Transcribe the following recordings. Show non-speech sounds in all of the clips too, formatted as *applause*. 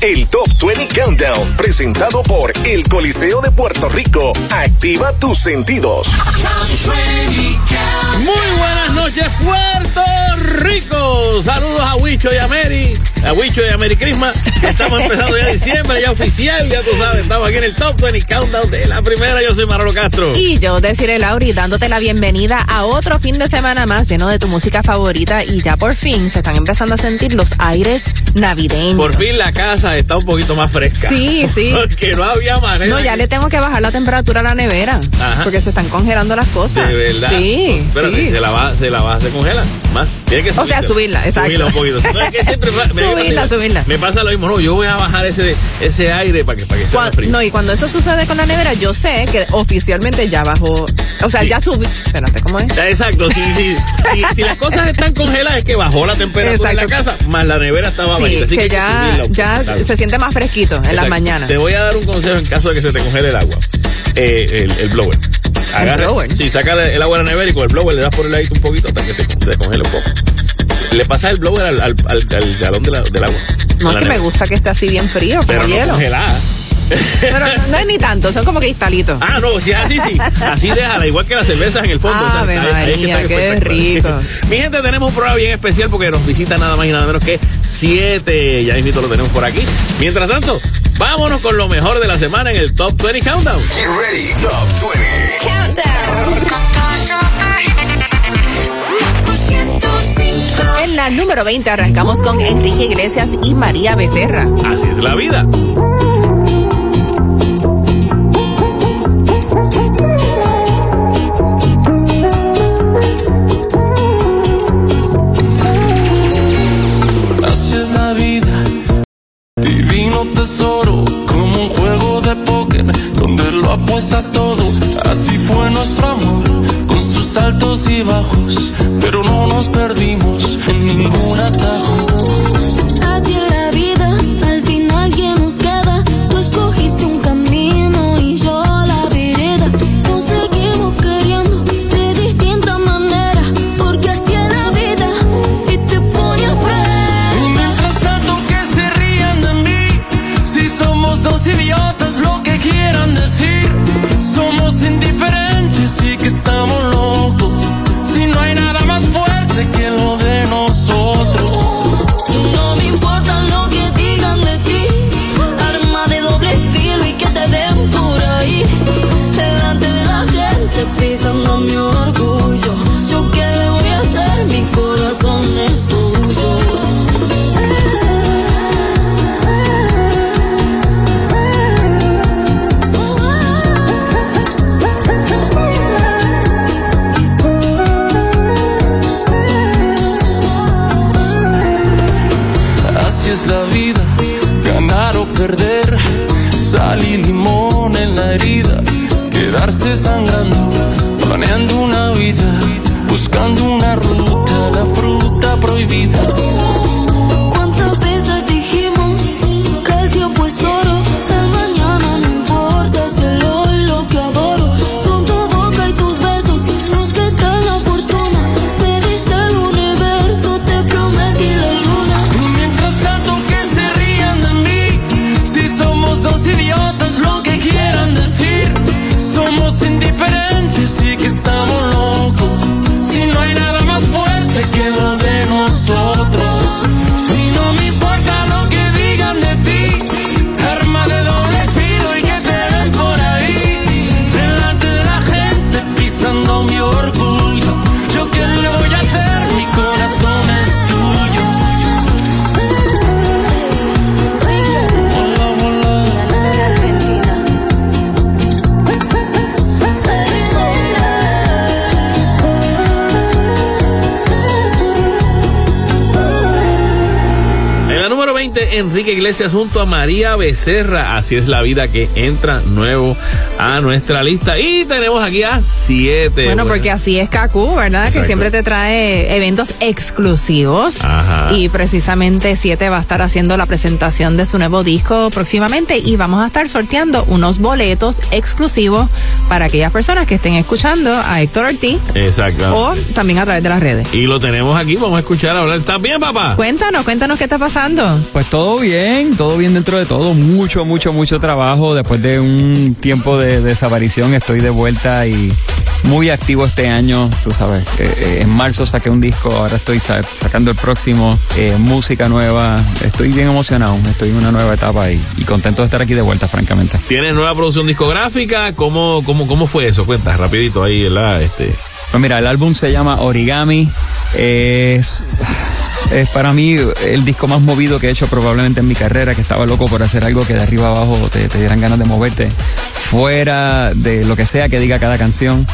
el Top 20 Countdown, presentado por el Coliseo de Puerto Rico. Activa tus sentidos. Muy buenas noches, Puerto Rico. Saludos a Huicho y a Mary, a Huicho y a Mary Crisma. Estamos empezando ya diciembre, ya oficial, ya tú sabes. Estamos aquí en el Top 20 Countdown de la primera. Yo soy Manolo Castro. Y yo, decirle Lauri, dándote la bienvenida a otro fin de semana más lleno de tu música favorita. Y ya por fin se están empezando a sentir los aires navideños. Por fin la casa *laughs* está un poquito más fresca. Sí, sí. *laughs* Porque no había manera. No, ya le tengo que bajar la temperatura a la nevera. Ajá. Porque se están congelando las cosas. De verdad. Sí. Espérate, sí. se la va, se la va, se congela. Más. Tiene que O sea, subirla, exacto. Subirla. Siempre me- *laughs* Subirla, me- subirla. Me pasa lo mismo. No, yo voy a bajar ese, ese aire para que, para que sea frío. no, y cuando eso sucede con la nevera, yo sé que oficialmente ya bajó. O sea, Sí. ya subí. Espérate, ¿cómo es? Exacto, si, si, si, si las cosas están congeladas es que bajó la temperatura Exacto. en la casa, más la nevera estaba Sí, bajita. Así que hay ya, subirla ya se siente más fresquito en las mañanas. Te voy a dar un consejo en caso de que se te congele el agua. Eh, el, el blower. blower? Sí, saca el agua de la nevera y con el blower le das por el ladito un poquito hasta que se, se congele un poco. Le pasas el blower al, al, al, al galón de la- del agua. No es que me gusta que esté así bien frío, como Pero no hielo. congelada. Pero no, no es ni tanto, son como cristalitos. Ah, no, si es así, sí. Así déjala, igual que las cervezas en el fondo. Ave O sea, ahí- ahí es que María, están qué rico. *laughs* Mi gente, tenemos un programa bien especial porque nos visita nada más y nada menos que siete. Ya mismito lo tenemos por aquí. Mientras tanto, vámonos con lo mejor de la semana en el Top 20 Countdown. Get ready, Top 20. En la número 20 arrancamos con Enrique Iglesias y María Becerra. Así es la vida. Tesoro, como un juego de póker donde lo apuestas todo. Así fue nuestro amor, con sus altos y bajos, pero no nos perdimos en ningún atajo. Quedarse sangrando, planeando una vida, buscando una ruta, la fruta prohibida. Enrique Iglesias junto a María Becerra. Así es la vida que entra nuevo a nuestra lista. Y tenemos aquí a siete. Bueno, porque así es Kaku, ¿verdad? Exacto. Que siempre te trae eventos exclusivos. Ajá. Y precisamente Siete va a estar haciendo la presentación de su nuevo disco próximamente y vamos a estar sorteando unos boletos exclusivos para aquellas personas que estén escuchando a Héctor Ortiz Exacto. o también a través de las redes. Y lo tenemos aquí, vamos a escuchar hablar. ¿Estás bien, papá? Cuéntanos, cuéntanos qué está pasando. Pues todo bien, todo bien dentro de todo. Mucho, mucho, mucho trabajo. Después de un tiempo de desaparición, estoy de vuelta y muy activo este año. Tú sabes, eh, eh, en marzo saqué un disco, ahora estoy sa- sacando el próximo, eh, música nueva. Estoy bien emocionado, estoy en una nueva etapa y, y contento de estar aquí de vuelta, francamente. ¿Tienes nueva producción discográfica? ¿Cómo, cómo, cómo fue eso? Cuenta rapidito ahí, ¿verdad? Este, Pues mira, el álbum se llama Origami. Es, es para mí el disco más movido que he hecho probablemente en mi carrera, que estaba loco por hacer algo que de arriba abajo te, dieran ganas de moverte. Fuera de lo que sea que diga cada canción.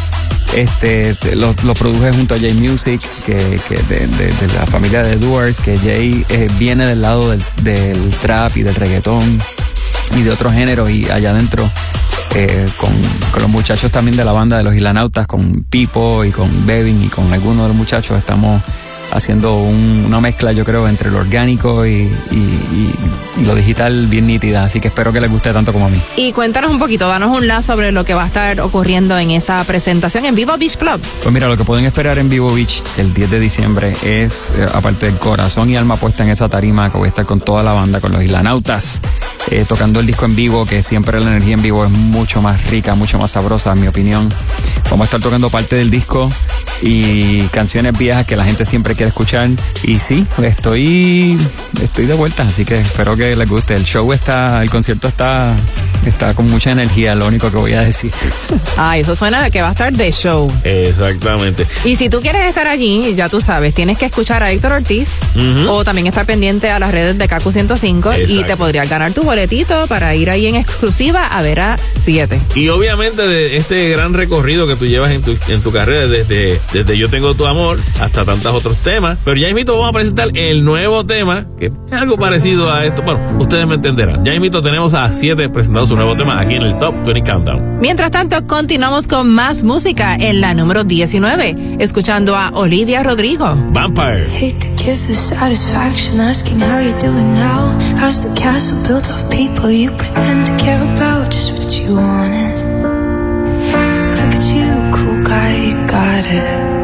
Este, te- lo, produje junto a Jay Music, que, de, la familia de Doers, que Jay eh, viene del lado del, trap y del reggaetón y de otro género y allá adentro eh, con, con los muchachos también de la banda de los Ilanautas, con Pipo y con Bevin y con algunos de los muchachos estamos haciendo un- una mezcla yo creo entre lo orgánico y, y- y- y lo digital bien nítida, así que espero que les guste tanto como a mí. Y cuéntanos un poquito, danos un lazo sobre lo que va a estar ocurriendo en esa presentación en Vivo Beach Club. Pues mira, lo que pueden esperar en Vivo Beach el 10 de diciembre es, eh, aparte del corazón y alma puesta en esa tarima, que voy a estar con toda la banda, con los Islanautas, eh, tocando el disco en vivo, que siempre la energía en vivo es mucho más rica, mucho más sabrosa, en mi opinión. Vamos a estar tocando parte del disco y canciones viejas que la gente siempre quiere escuchar. Y sí, estoy, estoy de vuelta, así que espero que les guste. El show está, el concierto está, está con mucha energía, lo único que voy a decir. *laughs* Ah, eso suena a que va a estar de show. exactamente. Y si tú quieres estar allí, ya tú sabes, tienes que escuchar a Héctor Ortiz o también estar pendiente a las redes de Kaku 105 y te podrías ganar tu boletito para ir ahí en exclusiva a ver a 7. Y obviamente de este gran recorrido que tú llevas en tu, en tu carrera, desde, desde Yo Tengo Tu Amor hasta tantos otros temas. Pero ya invito, vamos a presentar el nuevo tema, que es algo parecido a esto. Bueno, ustedes me entenderán. Ya invito, tenemos a 7 presentando su nuevo tema aquí en el Top 20 Countdown. Mientras tanto, continuamos con más música en la número 19, escuchando a Olivia Rodrigo. Vampire. Hate to give the satisfaction asking how you're doing now. How's the castle built of people you pretend to care about? Just what you wanted. Look at you, cool guy, you got it.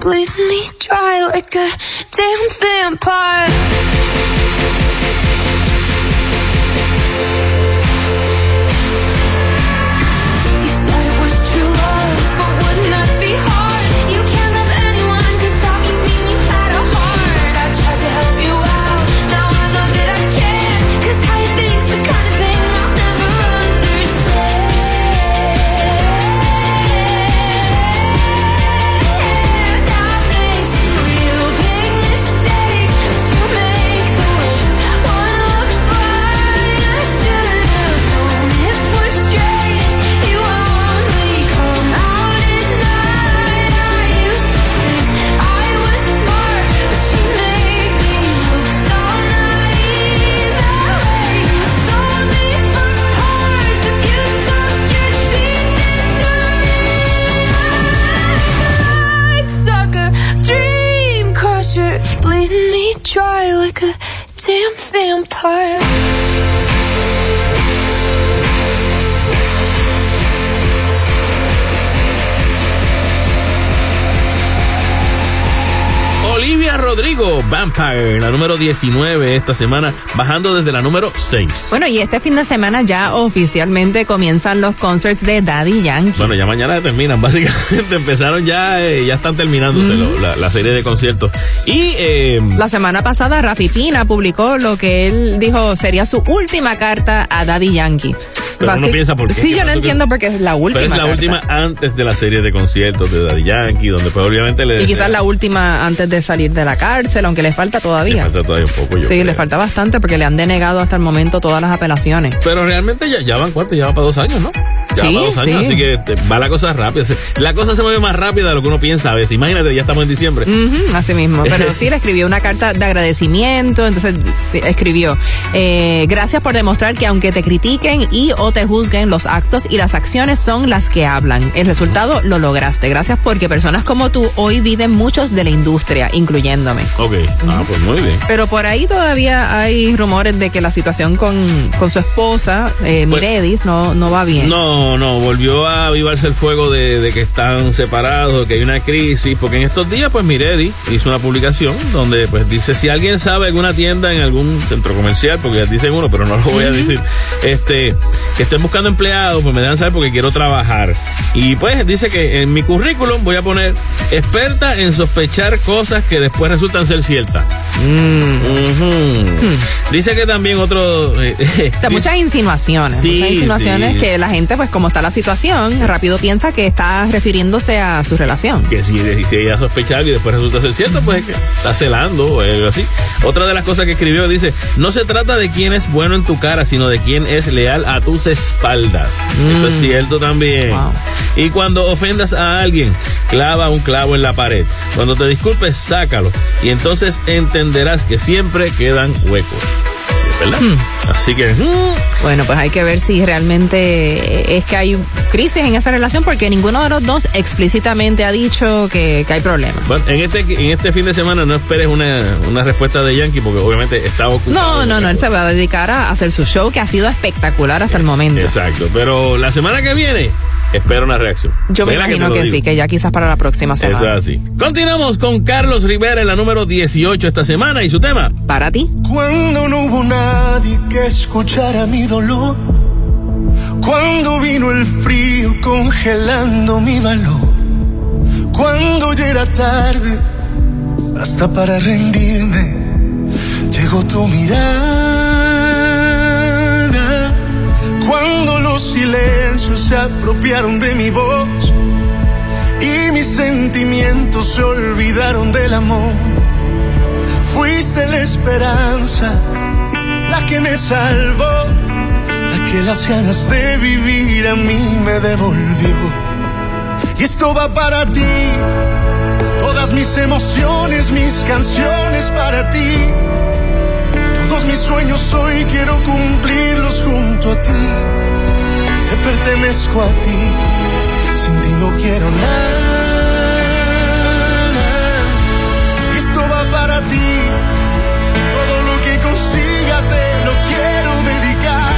bleeding me dry like a damn vampire. Rodrigo, Vampire, la número 19 esta semana, bajando desde la número 6. Bueno, y este fin de semana ya oficialmente comienzan los concerts de Daddy Yankee. Bueno, ya mañana terminan, *laughs* básicamente empezaron ya, eh, ya están terminándose lo- la, la serie de conciertos. Y eh, La semana pasada Rafi Pina publicó lo que él dijo sería su última carta a Daddy Yankee. Pero uno piensa por qué, Sí, ¿qué yo no pasó? entiendo porque es la última. pero es la carta. última antes de la serie de conciertos de Daddy Yankee, donde pues obviamente le Y quizás la última antes de salir de la cárcel, aunque le falta le todavía. falta todavía un poco. yo sí, creo. le falta bastante porque le han denegado hasta el momento todas las apelaciones. Pero realmente ya, ya van cuánto, ya va para dos años, ¿no? Ya Sí, va para dos años, sí. así que te- va la cosa rápida. La cosa se mueve más rápida de lo que uno piensa a veces. Imagínate, ya estamos en diciembre. Así mismo. Pero *laughs* sí le escribió una carta de agradecimiento. Entonces eh, escribió: eh, Gracias por demostrar que aunque te critiquen y o te juzguen, los actos y las acciones son las que hablan. El resultado lo lograste. Gracias porque personas como tú hoy viven muchos de la industria, incluyéndome. Ok, ah, pues muy bien. Pero por ahí todavía hay rumores de que la situación con, con su esposa, eh, Pues- Miredis, no, no va bien. No, no, volvió a avivarse el fuego de, de que están separados, que hay una crisis, porque en estos días, pues Miredi hizo una publicación donde pues dice, si alguien sabe alguna tienda en algún centro comercial, porque ya dicen uno, pero no lo voy a decir, este, que estén buscando empleados, pues me dejan saber porque quiero trabajar. Y pues dice que en mi currículum voy a poner experta en sospechar cosas que después resultan ser ciertas. Ujú. Dice que también otro... eh, *laughs* O sea, muchas insinuaciones, Sí, muchas insinuaciones sí. que la gente, pues como está la situación, rápido piensa que está refiriéndose a su relación. que si, si ella sospechaba y después resulta ser cierto, pues es que está celando o algo así. Otra de las cosas que escribió dice, no se trata de quién es bueno en tu cara, sino de quién es leal a tus espaldas. Eso es cierto también. Wow. Y cuando ofendas a alguien, clava un clavo en la pared. Cuando te disculpes, sácalo. Y entonces entenderás que siempre quedan huecos. ¿Verdad? Así que... mm, Bueno, pues hay que ver si realmente es que hay crisis en esa relación porque ninguno de los dos explícitamente ha dicho que, que hay problemas. Bueno, en este, en este fin de semana no esperes una, una respuesta de Yankee porque obviamente está ocupado. No, no, no, él se va a dedicar a hacer su show que ha sido espectacular hasta el momento. Exacto, pero la semana que viene espero una reacción. Yo me imagino que, digo. sí, que ya quizás para la próxima Eso es semana. así. Continuamos con Carlos Rivera en la número 18 esta semana y su tema. Para ti. Cuando no hubo nadie que escuchara mi dolor. Cuando vino el frío congelando mi valor. Cuando ya era tarde, hasta para rendirme, llegó tu mirada. Cuando los silencios se apropiaron de mi voz y mis sentimientos se olvidaron del amor. Fuiste la esperanza, la que me salvó, la que las ganas de vivir a mí me devolvió. Y esto va para ti, todas mis emociones, mis canciones para ti. Todos mis sueños hoy quiero cumplirlos junto a ti. Te pertenezco a ti, sin ti no quiero nada. Esto va para ti. Todo lo que consiga te lo quiero dedicar.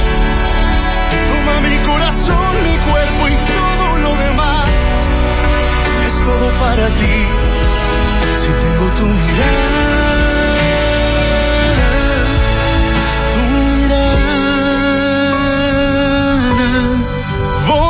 Toma mi corazón, mi cuerpo y todo lo demás. Es todo para ti. Si tengo tu mirada,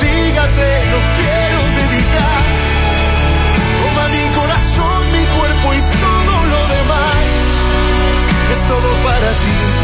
Te lo quiero dedicar. Toma mi corazón, mi cuerpo y todo lo demás. Es todo para ti.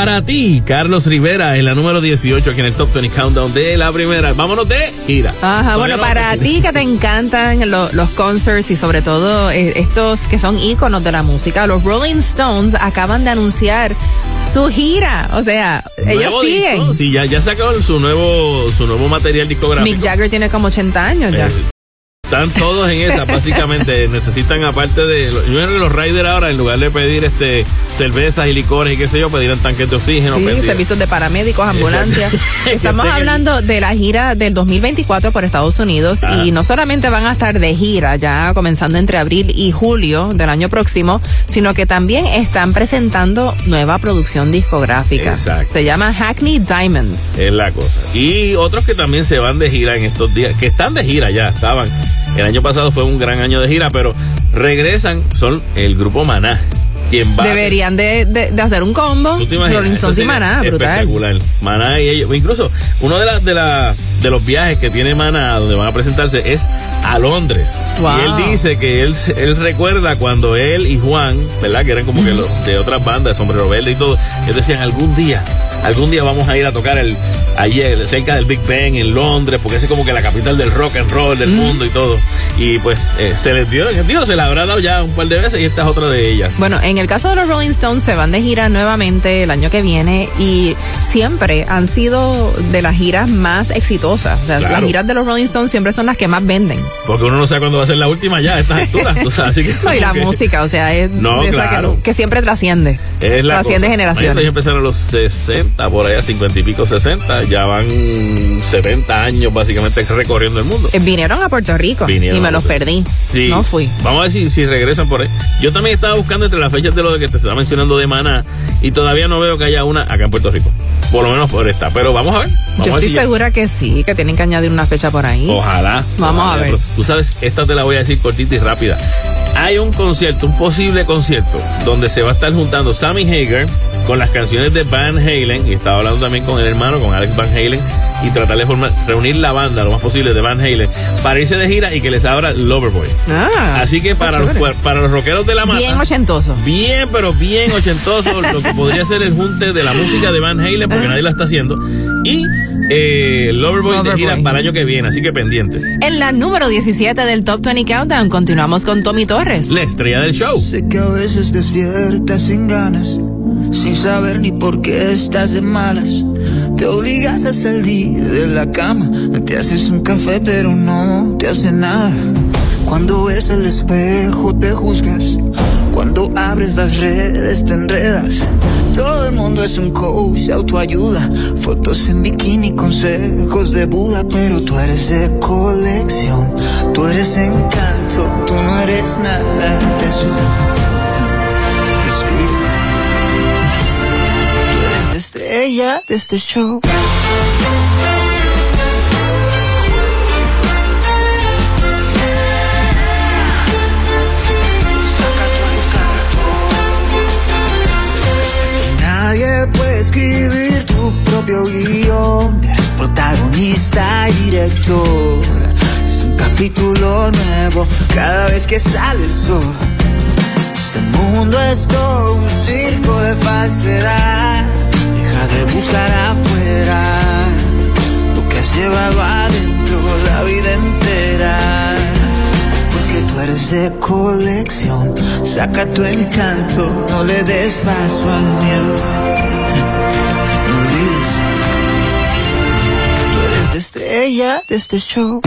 Para ti, Carlos Rivera, en la número 18 aquí en el Top 20 Countdown de la primera. Vámonos de gira. Ajá, bueno, para ti que te encantan lo- los concerts y sobre todo eh, estos que son íconos de la música, los Rolling Stones acaban de anunciar su gira. O sea, ellos siguen. disco. Sí, ya, ya sacó su nuevo, su nuevo material discográfico. Mick Jagger tiene como 80 años ya. Eh, Están todos en esa, básicamente. *laughs* Necesitan, aparte de. Yo creo que los riders ahora, en lugar de pedir este cervezas y licores y qué sé yo, pedirán tanques de oxígeno. Sí, pedir- servicios de paramédicos, *laughs* ambulancias. *laughs* Estamos hablando de la gira del 2024 por Estados Unidos Ah. y no solamente van a estar de gira ya comenzando entre abril y julio del año próximo, sino que también están presentando nueva producción discográfica. Exacto. Se llama Hackney Diamonds. Es la cosa. Y otros que también se van de gira en estos días, que están de gira ya, estaban. El año pasado fue un gran año de gira, pero regresan, son el grupo Maná. Quien va Deberían de, de- de hacer un combo. ¿Tú te imaginas? Rolling Stones Eso y Maná, brutal. Espectacular. Maná y ellos. Incluso uno de, las de, la, de los viajes que tiene Maná, donde van a presentarse, es a Londres. Wow. Y él dice que él, él recuerda cuando él y Juan, ¿verdad? Que eran como que los de otras bandas, Sombrero Verde y todo, ellos decían algún día, algún día vamos a ir a tocar el, allí el- cerca del Big Ben en Londres, porque ese es como que la capital del rock and roll del mundo y todo. Y pues eh, se les dio, digo, se la habrá dado ya un par de veces y esta es otra de ellas. Bueno, en el caso de los Rolling Stones se van de gira nuevamente el año que viene y siempre han sido de las giras más exitosas. O sea, Claro. las giras de los Rolling Stones siempre son las que más venden. Porque uno no sabe cuándo va a ser la última ya a estas alturas. tú sabes, así que *laughs* No, y la que- música, o sea, es No, claro. que, que siempre trasciende. Es la trasciende cosa. generaciones. Ellos empezaron a los 60, por allá 50 y pico 60, ya van 70 años básicamente recorriendo el mundo. Eh, Vinieron a Puerto Rico Vinieron y me los perdí. Sí. No fui. Vamos a ver si, si regresan por ahí. Yo también estaba buscando entre las fechas de lo que te estaba mencionando de Maná y todavía no veo que haya una acá en Puerto Rico. Por lo menos por esta. Pero vamos a ver. Vamos Yo estoy si ya- segura que sí, que tienen que añadir una fecha por ahí. Ojalá. Vamos Ojalá, a ver. Tú sabes, esta te la voy a decir cortita y rápida. Hay un concierto, un posible concierto, donde se va a estar juntando Sammy Hager con las canciones de Van Halen, y estaba hablando también con el hermano, con Alex Van Halen, y tratar de formar- reunir la banda lo más posible de Van Halen para irse de gira y que les abra Loverboy. Ah, Así que para los, chévere. para los rockeros de la mata. Bien ochentoso. Bien, pero bien ochentoso, lo que podría ser el junte de la música de Van Halen, porque nadie la está haciendo. Y eh, Loverboy, de gira para el año que viene, así que pendiente. En la número 17 del Top 20 Countdown continuamos con Tommy Torres. La estrella del show. Sé que a veces despiertas sin ganas, sin saber ni por qué estás de malas. Te obligas a salir de la cama, te haces un café pero no te hace nada. Cuando ves el espejo te juzgas, cuando abres las redes te enredas. Todo el mundo es un coach, autoayuda, fotos en bikini, consejos de Buda, pero tú eres de colección, tú eres encanto, tú no eres nada. Eres la estrella de este show. Nadie puede escribir tu propio guion. Eres protagonista y director. Es un capítulo nuevo cada vez que sale el sol. Este mundo es todo un circo de falsedad. Deja de buscar afuera lo que has llevado adentro la vida entera. Porque tú eres de colección. Saca tu encanto, no le des paso al miedo. No olvides, tú eres la estrella de este show.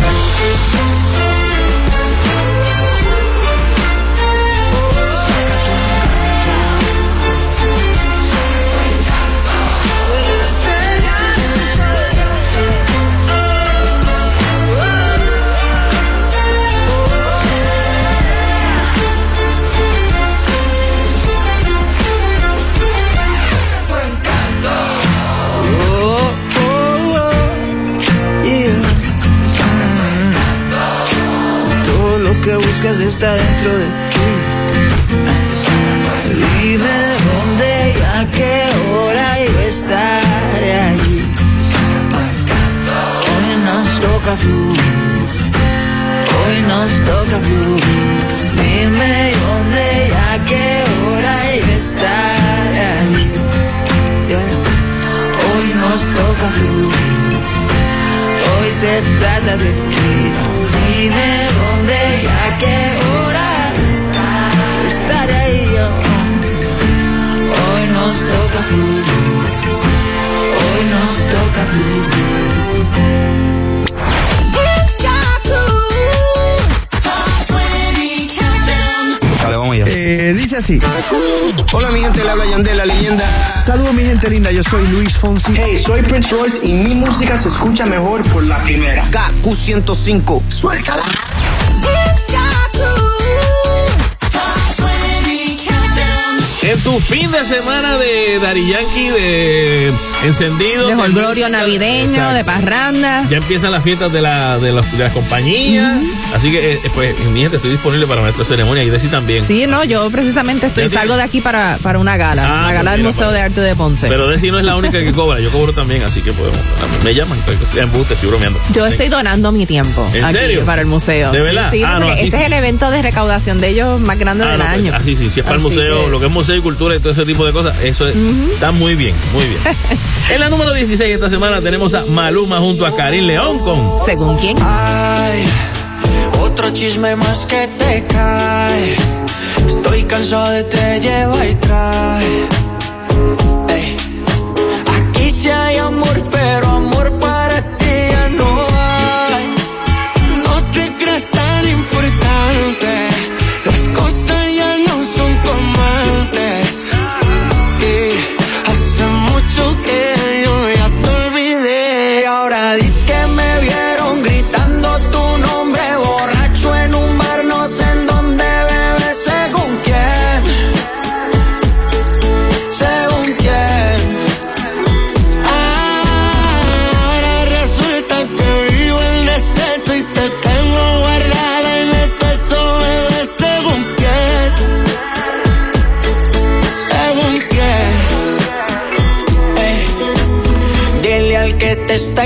Que buscas está dentro de ti. Dime dónde y a qué hora y estaré allí. Hoy nos toca fluir. Hoy nos toca fluir. Dime dónde y a qué hora y estaré allí. Hoy nos toca fluir. Se trata de ti. Dime dónde y a qué hora estaré yo. Hoy nos toca fluir. Hoy nos toca fluir. Dice así. Hola, mi gente, le habla Yandel, la leyenda. Saludos mi gente linda, yo soy Luis Fonsi. Hey, soy Prince Royce y mi música se escucha mejor por la primera. KQ105. Suéltala. En tu fin de semana de Dari Yankee, de encendido. De holgorio navideño, exacto. de parranda. Ya empiezan las fiestas de, la, de, los- de las compañías. Así que, eh, pues, mi gente, estoy disponible para nuestra ceremonia y Desi también. Sí, no, yo precisamente estoy, salgo de aquí para, para una gala, Ah, la gala pues del Museo pues. de Arte de Ponce. Pero Desi no es la única que cobra, yo cobro también, así que podemos. también Me llaman, pues, estoy en buste, estoy bromeando. yo estoy donando mi tiempo ¿En aquí serio? para el museo. ¿De verdad? Sí, Ah, no, así este sí. es el evento de recaudación de ellos más grande Ah, del no, pues, año. así sí, si es para el museo, que- lo que es museo y cultura y todo ese tipo de cosas, eso es- está muy bien, muy bien. *laughs* en la número 16 esta semana tenemos a Maluma junto a Karim León con Según quién. Ay, otro chisme más que te cae. Estoy cansado de te lleva y trae. Ey. Aquí sí hay amor, pero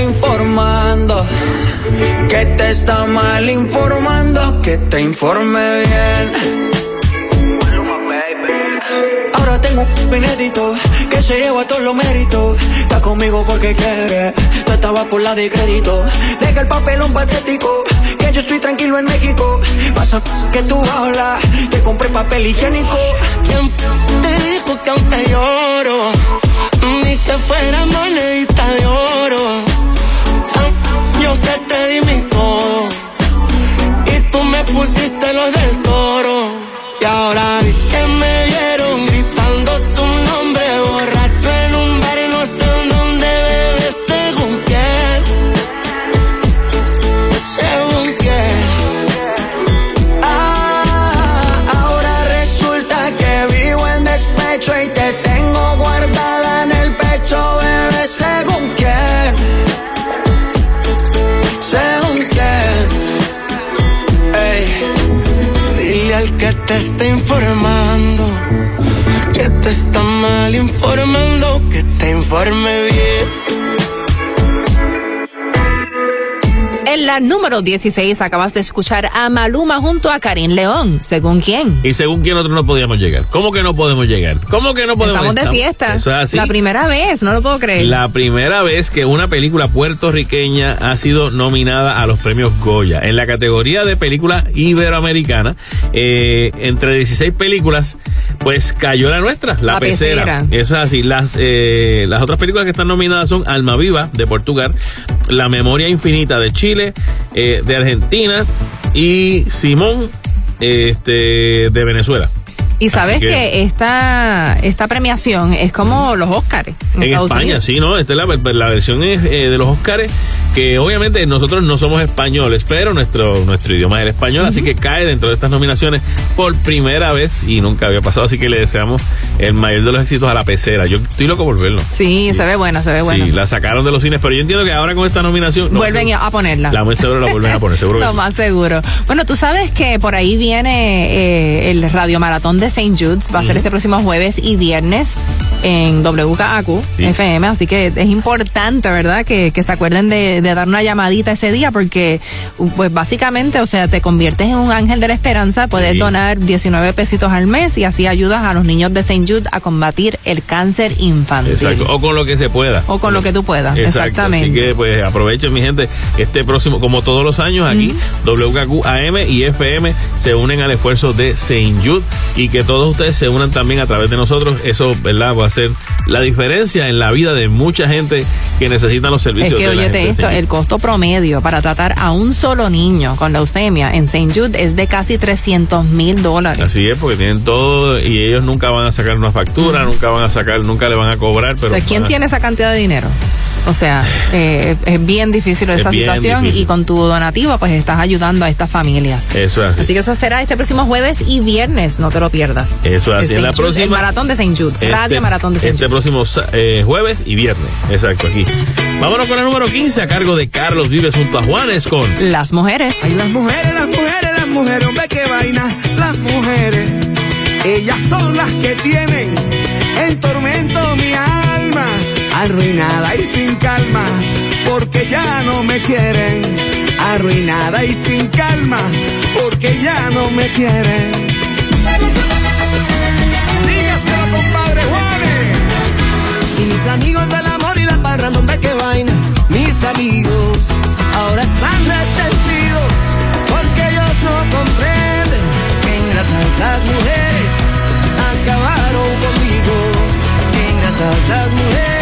informando que te está mal informando, que te informe bien. Ahora tengo un inédito que se lleva todos los méritos. Está conmigo porque quiere, tú estabas por la de crédito. Deja el papelón patético, que yo estoy tranquilo en México. Pasa que tú hablas, te compré papel higiénico. ¿Quién te dijo que aún te lloro? Ni que fuera monedita de oro. Yo que te di mi todo. Y tú me pusiste los del toro. Y ahora dices que me está informando que te está mal informando, que te informe bien. La número 16 acabas de escuchar a Maluma junto a Karim León. ¿Según quién? y según quién nosotros no podíamos llegar. ¿Cómo que no podemos llegar? ¿Cómo que no podemos Estamos de fiesta. Eso es así. La primera vez, no lo puedo creer. La primera vez que una película puertorriqueña ha sido nominada a los premios Goya. En la categoría de película iberoamericana, eh, entre 16 películas, pues cayó la nuestra, La, La Pecera. Pecera. Eso es así. Las, eh, las otras películas que están nominadas son Alma Viva, de Portugal, La Memoria Infinita, de Chile, eh, de Argentina y Simón, este, de Venezuela. Y sabes que, que- esta, esta premiación es como los Oscars en, España, Unidos. sí, ¿no? Esta es la, la versión es, eh, de los Óscares, que obviamente nosotros no somos españoles, pero nuestro, nuestro idioma es el español, así que cae dentro de estas nominaciones por primera vez y nunca había pasado, así que le deseamos el mayor de los éxitos a la pecera. Yo estoy loco por verlo. Sí, se ve buena, se ve buena. Sí, la sacaron de los cines, pero yo entiendo que ahora con esta nominación... no, Vuelven a ponerla. La muy seguro la vuelven a poner, seguro *laughs* Lo sí. más seguro. Bueno, tú sabes que por ahí viene eh, el Radio Maratón de St. Jude's. Va a ser este próximo jueves y viernes en WKAQ Sí. FM. Así que es importante, ¿verdad? Que, que se acuerden de, de dar una llamadita ese día porque, pues básicamente, o sea, te conviertes en un ángel de la esperanza. Puedes Sí. donar 19 pesitos al mes y así ayudas a los niños de St. Jude a combatir el cáncer infantil. Exacto, o con lo que se pueda. O con lo que tú puedas, Exacto, exactamente. Así que pues aprovechen mi gente, este próximo, como todos los años aquí, WKQ AM y FM se unen al esfuerzo de Saint Jude y que todos ustedes se unan también a través de nosotros, eso, ¿verdad? Va a ser la diferencia en la vida de mucha gente que necesitan los Es servicios que de la gente esto, el costo promedio para tratar a un solo niño con leucemia en St. Jude es de casi 300 mil dólares. Así es, porque tienen todo y ellos nunca van a sacar una factura, nunca van a sacar, nunca le van a cobrar, pero... O sea, ¿quién a- tiene esa cantidad de dinero? O sea, *sighs* eh, es bien difícil esa Es bien situación difícil. y con tu donativa pues estás ayudando a estas familias. Eso es así. Así que eso será este próximo jueves y viernes, no te lo pierdas. Eso es así. En la. Jude, próxima- El maratón de St. Jude, Radio Este- Maratón de St. Este Jude. próximo sa- eh, jueves y viernes. Exacto, aquí. Vámonos con el número 15 a cargo de Carlos Vives junto a Juanes con Las mujeres. Ay, las mujeres, las mujeres, las mujeres, hombre, qué vaina. Las mujeres, ellas son las que tienen en tormento mi alma, arruinada y sin calma, porque ya no me quieren. Arruinada y sin calma, porque ya no me quieren. Dígaselo, compadre Juanes. Y mis amigos del amor y la parranda, hombre, qué vaina. Mis amigos ahora están resentidos porque ellos no comprenden que ingratas las mujeres acabaron conmigo. Que ingratas las mujeres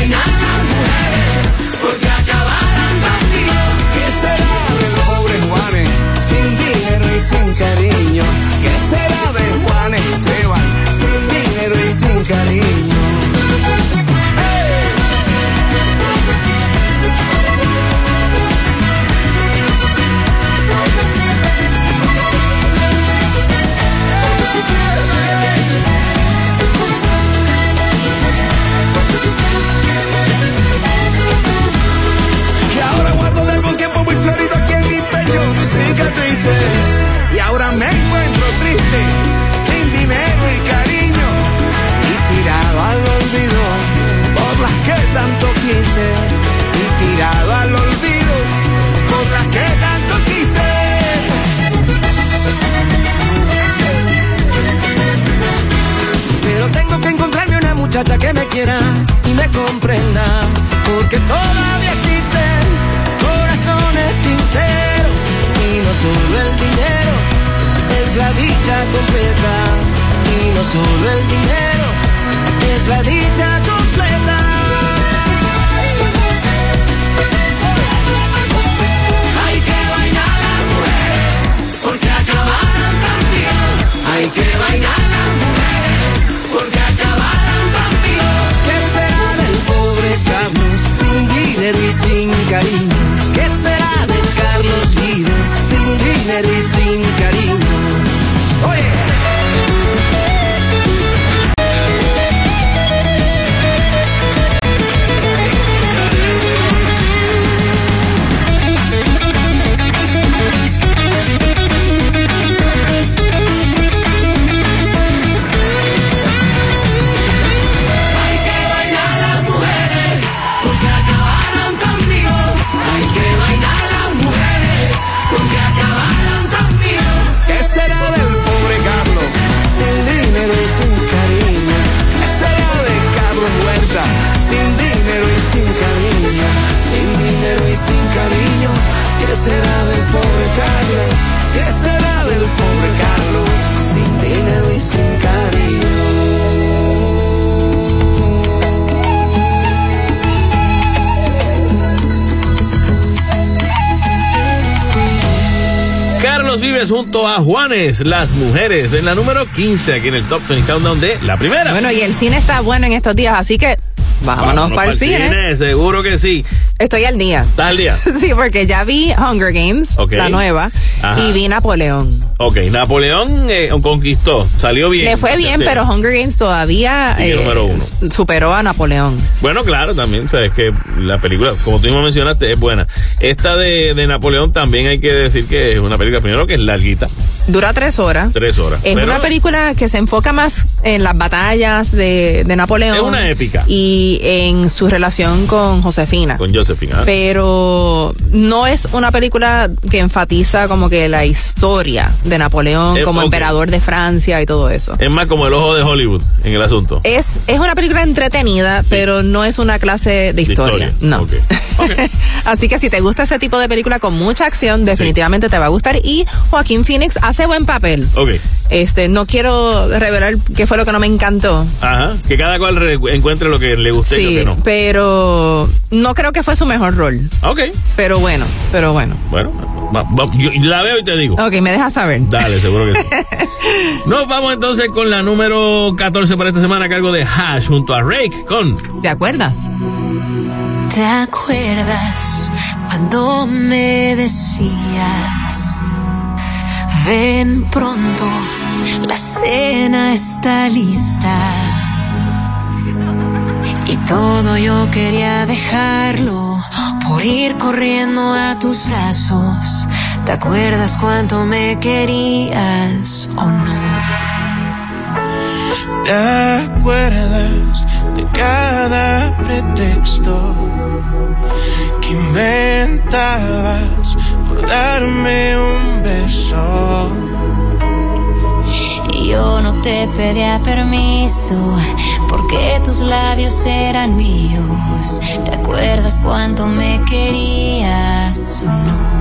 Hay que Y ahora me encuentro triste, sin dinero y cariño. Y tirado al olvido por las que tanto quise. Y tirado al olvido por las que tanto quise. Pero tengo que encontrarme una muchacha que me quiera y me comprenda. Porque todavía existen no solo el dinero es la dicha completa. Y no solo el dinero es la dicha completa. Las mujeres, en la número 15 aquí en el Top 20 Countdown de la primera. Bueno, y el cine está bueno en estos días, así que vámonos, para el cine. Seguro que sí. Estoy al día. ¿Estás al día? *laughs* Sí, porque ya vi Hunger Games, la nueva, Ajá. y vi Napoleón. Ok, Napoleón eh, conquistó, salió bien. Le fue bien, pero Hunger Games todavía eh, número uno. superó a Napoleón. Bueno, claro, también, sabes que la película, como tú mismo mencionaste, es buena. Esta de, de Napoleón también hay que decir que es una película, primero que es larguita, Dura tres horas. tres horas. Es pero una película que se enfoca más en las batallas de, de Napoleón. Es una épica. Y en su relación con Josefina. Con Josephine. ¿ah? Pero no es una película que enfatiza como que la historia de Napoleón como emperador de Francia y todo eso. Es más como el ojo de Hollywood en el asunto. Es, es una película entretenida, pero no es una clase de historia. historia, No. *laughs* Así que si te gusta ese tipo de película con mucha acción, definitivamente te va a gustar. Y Joaquín Phoenix hace buen papel. Ok. Este, no quiero revelar qué fue lo que no me encantó. Ajá. Que cada cual re- encuentre lo que le guste y lo que no. pero no creo que fue su mejor rol. Ok. Pero bueno, pero bueno. Bueno, va- va- yo la veo y te digo. Ok, me dejas saber. Dale, seguro que sí. *laughs* Nos vamos entonces con la número 14 para esta semana a cargo de Hash junto a Rake con ¿Te acuerdas? ¿Te acuerdas cuando me decías? Ven pronto, la cena está lista. Y todo yo quería dejarlo por ir corriendo a tus brazos. ¿Te acuerdas cuánto me querías o no? ¿Te acuerdas de cada pretexto que inventabas por darme un beso? Y yo no te pedía permiso porque tus labios eran míos. ¿Te acuerdas cuánto me querías o no?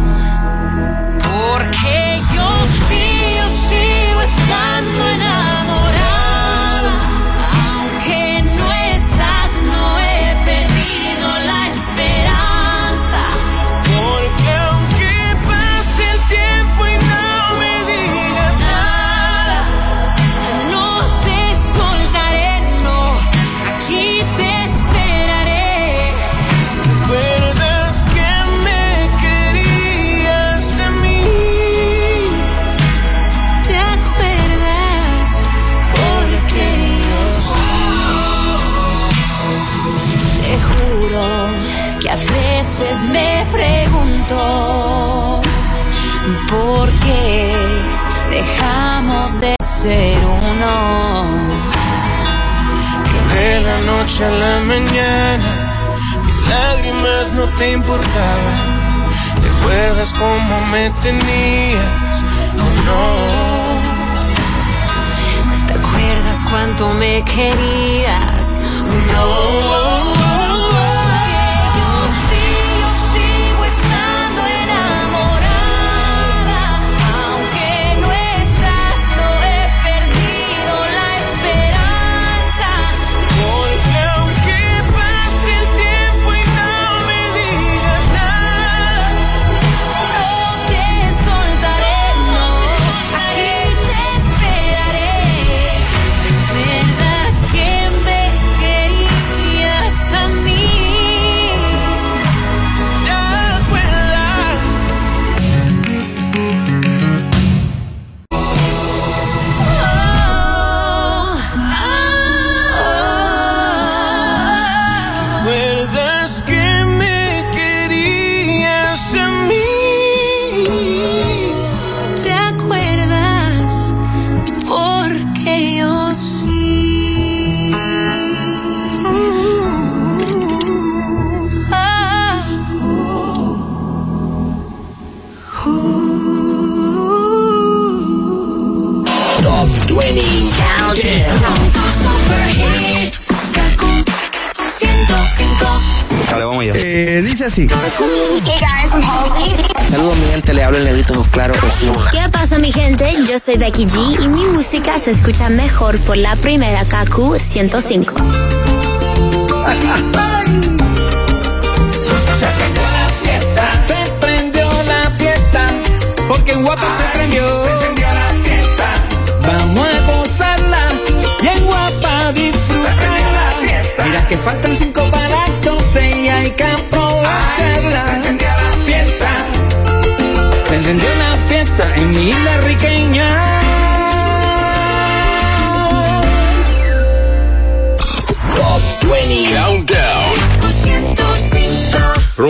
G y mi música se escucha mejor por la primera KQ 105.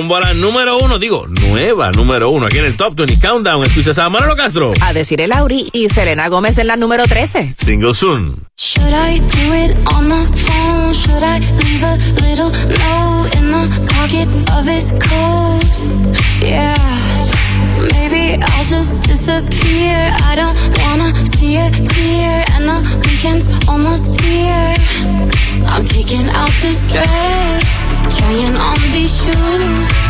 Rumbo a la número uno, digo, nueva número uno, aquí en el Top 20 Countdown. Escuchas a Manolo Castro. A decir el Lauri y Selena Gómez en la número 13. Single soon. Should I do it on the phone? Should I leave a little note in the pocket of his coat? Yeah. Maybe I'll just disappear. I don't wanna see a tear, and the weekend's almost here. I'm picking out this dress, trying on these shoes,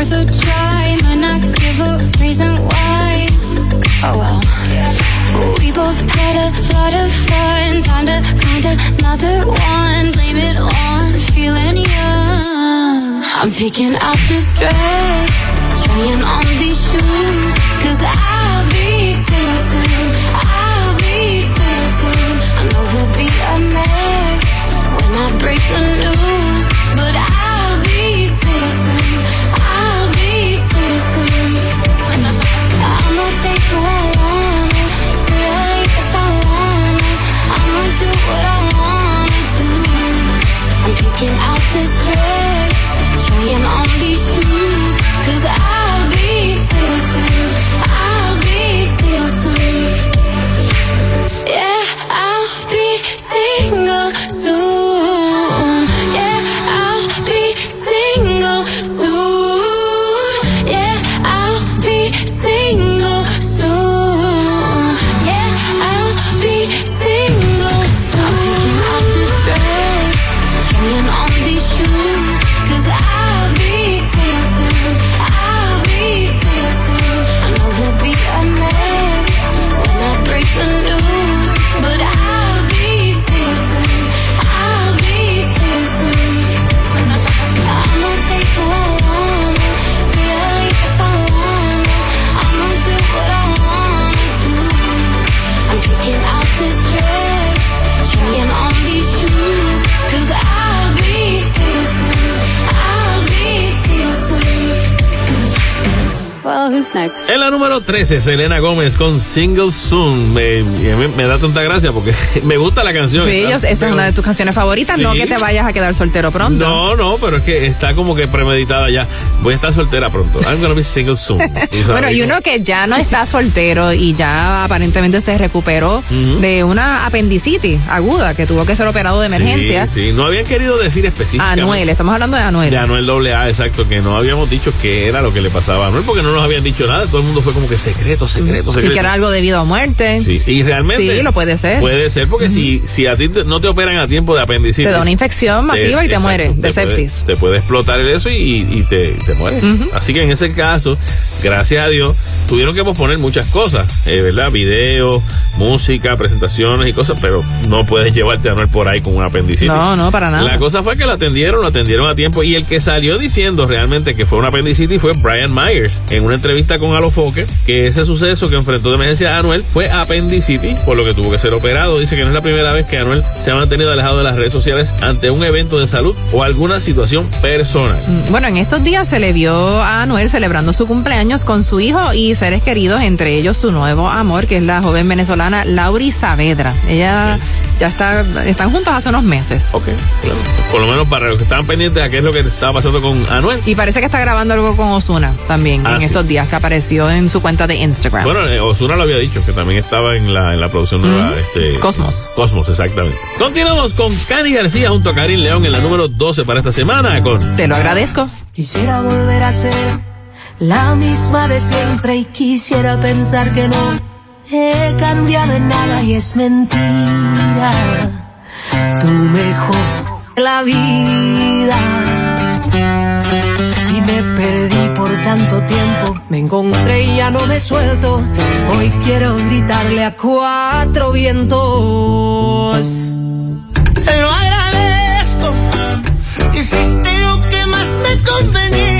worth a try. Might not give a reason why. Oh well. We both had a lot of fun. Time to find another one. Blame it on feeling young. I'm picking out this dress, trying on these shoes. Cause I'll be single soon. I'll be single soon. I know he'll be a mess when I break the news. This dress, trying on these shoes. Cause I'll En la número 13, Selena Gómez con Single Soon. Me, me, me da tanta gracia porque *laughs* me gusta la canción. Sí, esta es una de tus canciones favoritas. No que te vayas a quedar soltero pronto. No, no, pero es que está como que premeditada ya. Voy a estar soltera pronto. I'm gonna be single soon. *laughs* Y Bueno, y uno que ya no está soltero y ya aparentemente se recuperó de una apendicitis aguda que tuvo que ser operado de emergencia. Sí, sí, no habían querido decir específicamente. Anuel, estamos hablando de Anuel. De Anuel AA, exacto, que no habíamos dicho qué era lo que le pasaba a Anuel porque no nos habían dicho nada. Todo el mundo fue como que secreto, secreto, secreto. que era algo debido a muerte. Sí, y realmente. Sí, lo puede ser. Puede ser porque si, si a ti no te operan a tiempo de apendicitis. Te da una infección masiva y te exacto, mueres de te puede- sepsis. te puede explotar eso y, y te, mueres. Ujú. Así que en ese caso, gracias a Dios, tuvieron que posponer muchas cosas, eh, ¿verdad? Videos, música, presentaciones y cosas, pero no puedes llevarte a Anuel por ahí con un apendicitis. No, no, para nada. La cosa fue que lo atendieron, lo atendieron a tiempo y el que salió diciendo realmente que fue una apendicitis fue Brian Myers en una entrevista con Alofoque, que ese suceso que enfrentó de emergencia a Anuel fue apendicitis, por lo que tuvo que ser operado. Dice que no es la primera vez que Anuel se ha mantenido alejado de las redes sociales ante un evento de salud o alguna situación personal. Bueno, en estos días se le vio a Anuel celebrando su cumpleaños con su hijo y seres queridos, entre ellos su nuevo amor, que es la joven venezolana Lauri Saavedra. Ella ya está, están juntos hace unos meses. Ok, claro. Por lo menos para los que estaban pendientes a qué es lo que estaba pasando con Anuel. Y parece que está grabando algo con Osuna también Ah, en sí. estos días que apareció en su cuenta de Instagram. Bueno, eh, Osuna lo había dicho, que también estaba en la, en la producción nueva. este, Cosmos. Cosmos, exactamente. Continuamos con Cani García junto a Karim León en la número 12 para esta semana con... Te lo agradezco. Quisiera volver a ser la misma de siempre y quisiera pensar que no he cambiado en nada y es mentira. Tú mejor la vida y me perdí por tanto tiempo. Me encontré y ya no me suelto. Hoy quiero gritarle a cuatro vientos. Te lo agradezco. Hiciste lo que más me convenía.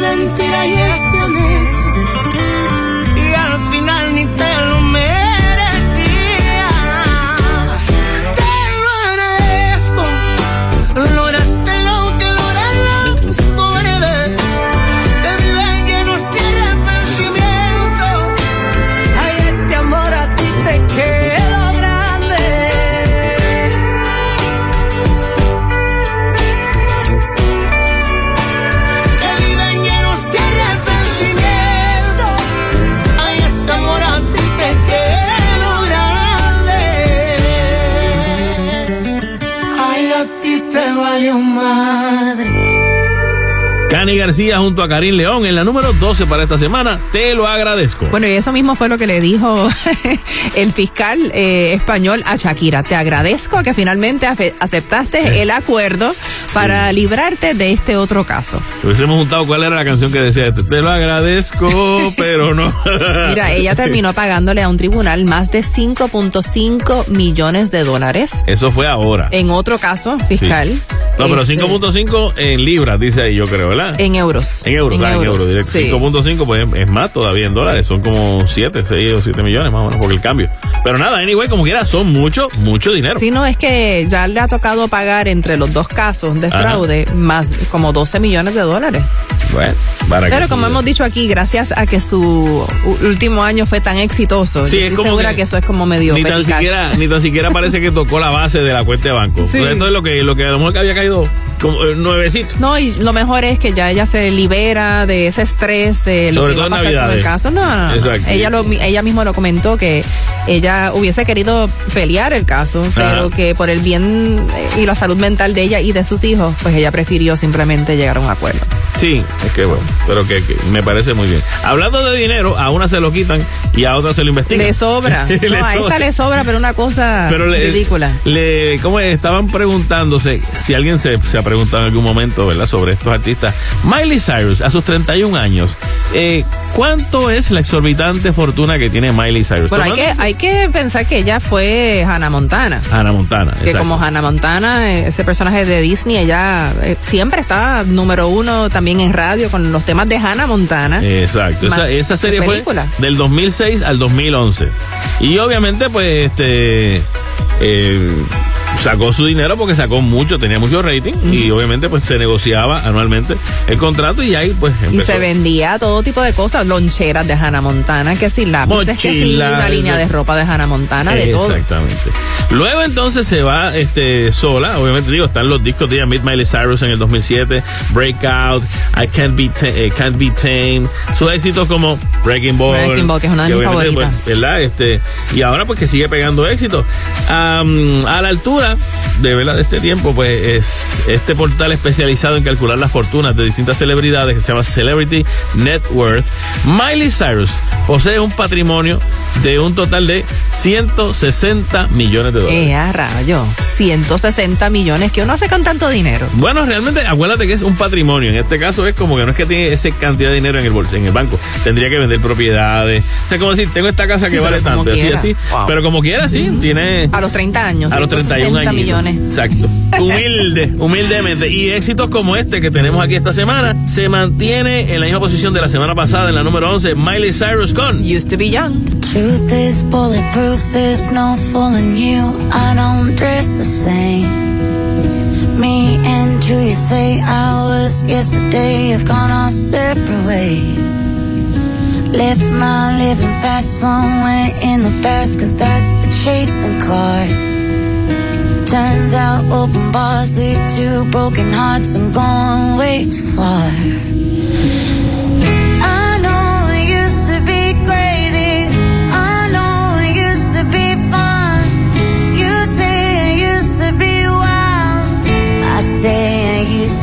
mentira y es de Cani García junto a Karim León en la número 12 para esta semana. Te lo agradezco. Bueno, y eso mismo fue lo que le dijo *laughs* el fiscal eh, español a Shakira. Te agradezco que finalmente aceptaste el acuerdo para librarte de este otro caso. Hubiésemos juntado cuál era la canción que decía, te, te lo agradezco, *laughs* pero no. Mira, ella terminó pagándole a un tribunal más de 5.5 millones de dólares. Eso fue ahora. En otro caso fiscal. No, pero este, 5.5 en libras, dice ahí, yo creo, ¿verdad? En euros. En euros, ah, en euros, directo. sí. 5.5 pues es más todavía en dólares, son como 7, 6 o 7 millones más o menos por el cambio. Pero nada, anyway, como quiera, son mucho, mucho dinero. Sí, no, es que ya le ha tocado pagar entre los dos casos de Ajá. fraude más como 12 millones de dólares. Bueno, para Pero que como hemos dicho aquí, gracias a que su último año fue tan exitoso, Sí, yo es estoy segura que que, eso es como medio ni tan cash. siquiera ni tan siquiera parece que tocó la base de la cuenta de banco. *laughs* Sí. Entonces lo que lo que a lo mejor que había caído como nuevecito. No, y lo mejor es que ya ella se libera de ese estrés de lo Sobre que todo va a pasar con Navidades. el caso. No, no, no. Exacto. Ella, lo, ella misma lo comentó que ella hubiese querido pelear el caso, pero que por el bien eh, y la salud mental de ella y de sus hijos, pues ella prefirió simplemente llegar a un acuerdo. Sí, es que bueno, pero que, que me parece muy bien. Hablando de dinero, a una se lo quitan y a otra se lo investigan. Le sobra. *laughs* Le no, a esta sobra. le sobra, pero una cosa Pero le, ridícula. Le, ¿cómo es? Estaban preguntándose, si alguien se, se ha preguntado en algún momento, ¿verdad?, sobre estos artistas. Miley Cyrus, a sus 31 años, eh, ¿cuánto es la exorbitante fortuna que tiene Miley Cyrus? Bueno, hay que, hay que pensar que ella fue Hannah Montana. Hannah Montana. Que exacto. como Hannah Montana, eh, ese personaje de Disney, ella eh, siempre está número uno también también en radio con los temas de Hannah Montana. Exacto, esa, esa serie fue del 2006 al 2011. Y obviamente, pues, este. eh, sacó su dinero porque sacó mucho, tenía mucho rating y obviamente pues se negociaba anualmente el contrato y ahí pues Y se vendía todo tipo de cosas, loncheras de Hannah Montana, que si lápices, que si Mochilas, una línea de ropa de Hannah Montana, de todo. Exactamente. Luego entonces se va este sola, obviamente digo, están los discos de ella, Meet Miley Cyrus en el 2007, Breakout, I Can't Be, eh, Can't Be Tamed, sus éxitos como Breaking Ball. Breaking Ball, que es una de mis favoritas. pues, ¿verdad? Este, y ahora pues que sigue pegando éxitos. A la altura de, ¿verdad? de este tiempo, pues es este portal especializado en calcular las fortunas de distintas celebridades que se llama Celebrity Net Worth. Miley Cyrus posee un patrimonio de un total de 160 millones de dólares. Eh, a rayo, 160 millones, que uno hace con tanto dinero? Bueno, realmente acuérdate que es un patrimonio. En este caso es como que no es que tiene esa cantidad de dinero en el bolso, en el banco. Tendría que vender propiedades. O sea, como decir, tengo esta casa que Sí, vale pero como tanto, así, quiera. así. Wow. Pero como quiera, sí, tiene A los 30 años, a los 31 160 años. millones. Exacto. *laughs* Humilde, humildemente. Y éxitos como este que tenemos aquí esta semana se mantiene en la misma posición de la semana pasada, en la número 11, Miley Cyrus con Used to be young. Truth is bulletproof, there's no fooling you. I don't dress the same. Me and you, say was yesterday have gone our separate ways. Left my living fast somewhere in the past, cause that's for chasing cars. Turns out open bars lead to broken hearts. I'm going way too far.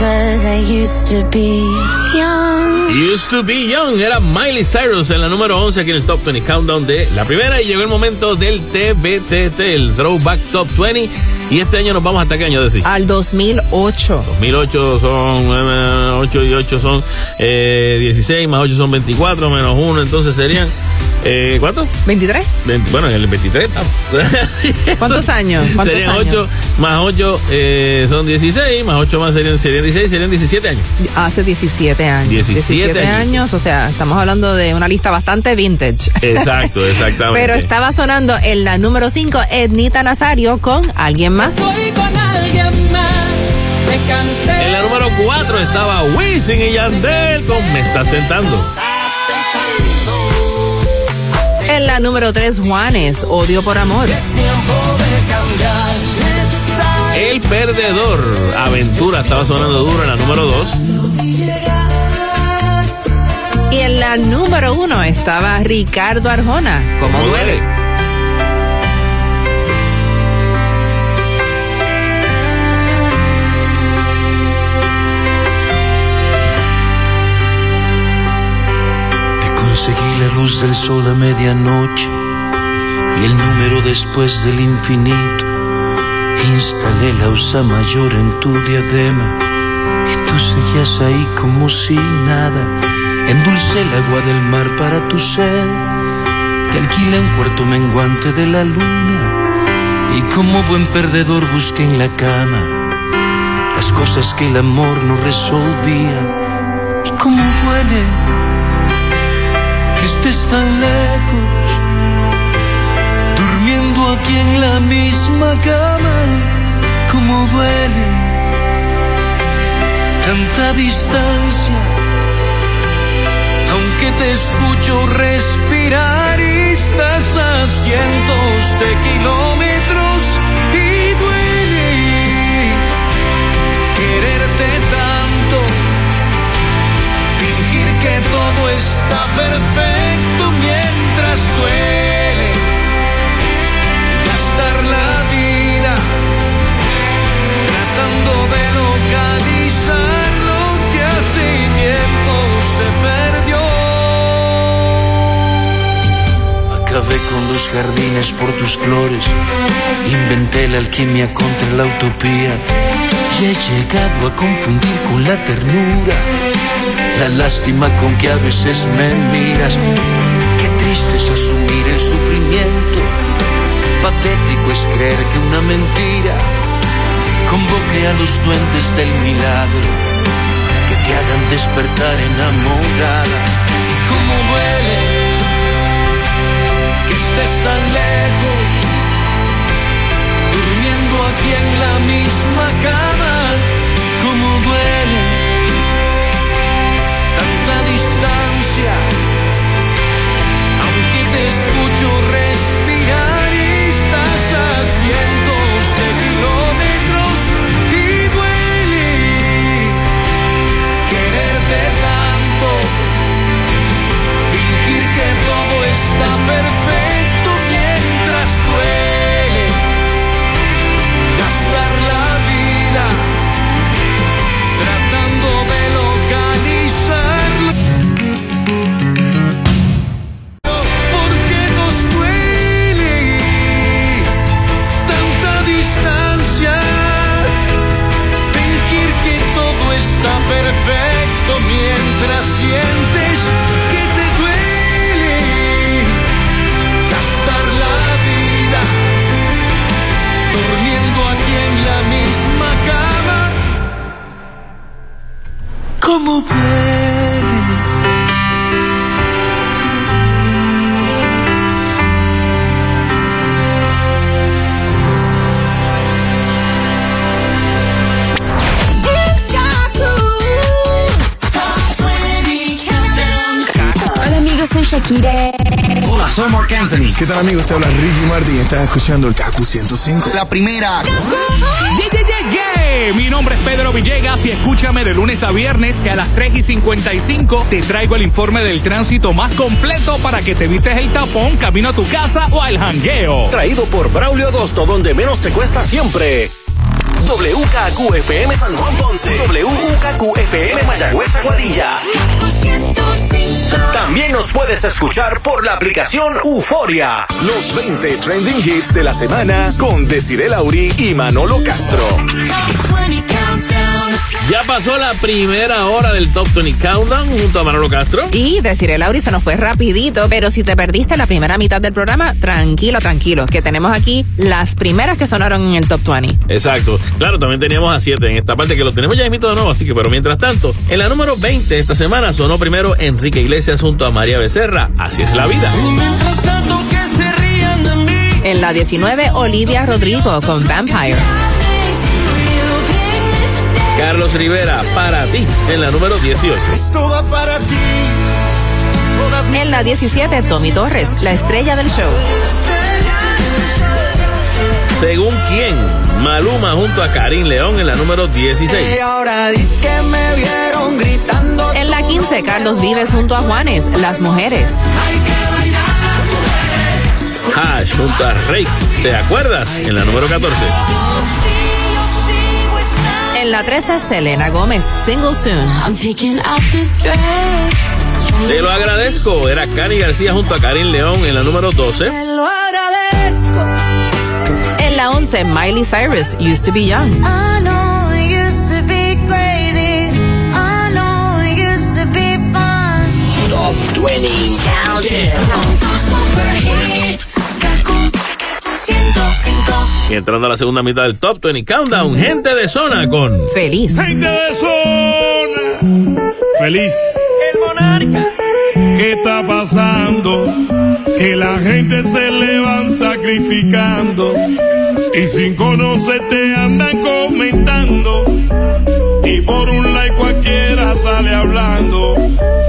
cause I used to be young. Used to be Young era Miley Cyrus en la número 11 aquí en el Top 20 Countdown de la primera y llegó el momento del TBTT, el Throwback Top 20 y este año nos vamos hasta qué año decir. Al 2008. 2008 son eh, 8 y 8 son eh, 16, más 8 son 24, menos 1, entonces serían, eh, ¿cuánto? 23. Veinte- bueno, en el 23 estamos. *laughs* ¿Cuántos años? ¿Cuántos serían años? 8, más 8 eh, son 16, más 8 más serían, serían 16, serían 17 años. Hace 17 años. 17 años, o sea, estamos hablando de una lista bastante vintage. Exacto, exactamente. Pero estaba sonando en la número 5, Ednita Nazario con alguien más. Soy con alguien más. Me cansé. En la número 4 estaba Wisin y Yandel con Me Estás Tentando. En la número 3, Juanes, Odio por Amor. El perdedor, Aventura, estaba sonando duro en la número 2. Y en la número 1 estaba Ricardo Arjona, como ¿Cómo duele. duele? Te conseguí la luz del sol a medianoche y el número después del infinito. Instalé la usa mayor en tu diadema y tú seguías ahí como si nada. Endulcé el agua del mar para tu sed. Te alquilé un cuarto menguante de la luna y como buen perdedor busqué en la cama las cosas que el amor no resolvía. Y cómo duele estés tan lejos, durmiendo aquí en la misma cama, como duele tanta distancia, aunque te escucho respirar y estás a cientos de kilómetros todo está perfecto mientras duele. Gastar la vida tratando de localizar lo que hace tiempo se perdió. Acabé con los jardines por tus flores. Inventé la alquimia contra la utopía. Y he llegado a confundir con la ternura la lástima con que a veces me miras. Qué triste es asumir el sufrimiento. Patético es creer que una mentira convoque a los duendes del milagro que te hagan despertar enamorada. ¿Cómo duele que estés tan lejos? durmiendo aquí en la misma cama, como duele distancia, ¿Cómo duele? Hola amigos, soy Shakira. Hola, soy Mark Anthony. ¿Qué tal, amigos? Te habla Ricky Martin y estás escuchando el KQ 105. La primera. ¡Yeah, Mi nombre es Pedro Villegas y escúchame de lunes a viernes que a las 3 y 55 te traigo el informe del tránsito más completo para que te evites el tapón camino a tu casa o al jangueo. Traído por Braulio Agosto, donde menos te cuesta siempre. WKQFM San Juan Ponce. WKQFM Mayagüez Aguadilla. También nos puedes escuchar por la aplicación Euforia. Los 20 trending hits de la semana con Desiree Lauri y Manolo Castro. Ya pasó la primera hora del Top 20 Countdown junto a Manolo Castro. Y deciré, Lauri, se nos fue rapidito, pero si te perdiste la primera mitad del programa, tranquilo, tranquilo, que tenemos aquí las primeras que sonaron en el Top 20. Exacto. Claro, también teníamos a 7 en esta parte que lo tenemos ya invitado de nuevo, así que, pero mientras tanto, en la número 20 esta semana sonó primero Enrique Iglesias junto a María Becerra. Así es la vida. Mientras tanto que se rían de mí. En la 19, Olivia Rodrigo con Vampire. Carlos Rivera, para ti, en la número 18. Esto va para ti, En la 17, Tommy Torres, la estrella del show. Según quién, Maluma junto a Karim León en la número 16. Y ahora dice que me vieron gritando. En la 15, Carlos Vives junto a Juanes, Las Mujeres. Hash junto a Rey, ¿te acuerdas? En la número 14. En la 13, Selena Gómez, Single Soon. Te lo agradezco. Era Cani García junto a Karim León en la número 12. Te lo agradezco. En la 11, Miley Cyrus, Used to Be Young. I know it used to Y entrando a la segunda mitad del Top 20 Countdown, gente de zona con Feliz. Gente de zona. Feliz. El monarca. ¿Qué está pasando? Que la gente se levanta criticando y sin conocerte andan comentando y por un like cualquiera sale hablando.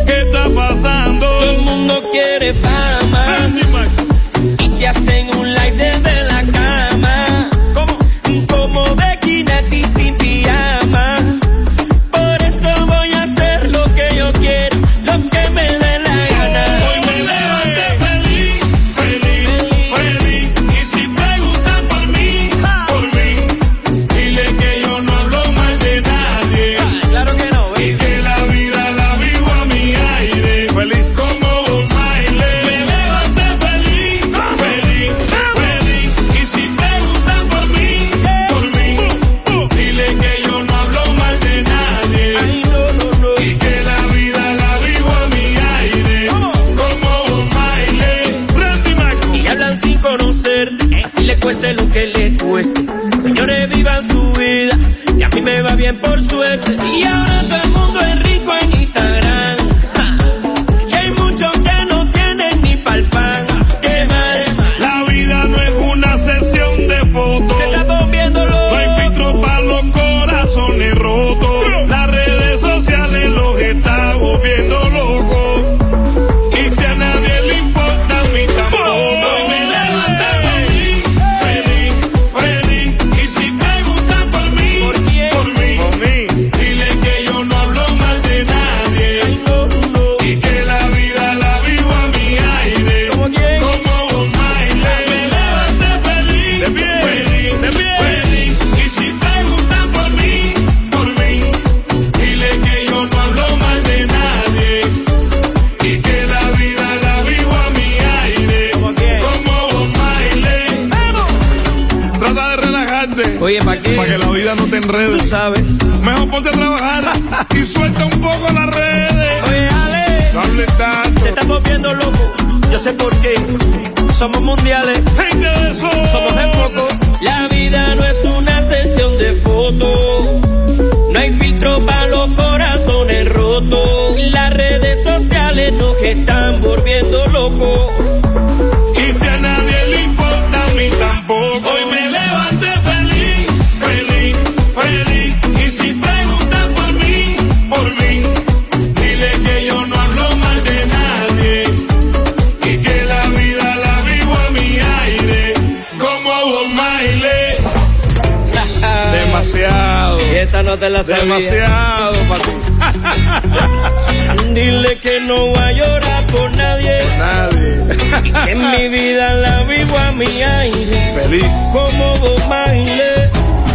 ¿Qué está pasando? Todo el mundo quiere fama. Y suelta un poco las redes. Oye, Ale, No tanto. se está volviendo loco. Yo sé por qué. Somos mundiales. Gente de. Somos el foco. La vida no es una sesión de fotos. No hay filtro para los corazones rotos. Las redes sociales nos están volviendo locos. Demasiado. Y esta no te la sabía. Demasiado para ti. *laughs* Dile que no voy a llorar por nadie. Nadie. Y que en mi vida la vivo a mi aire. Feliz. Como Bob Marley.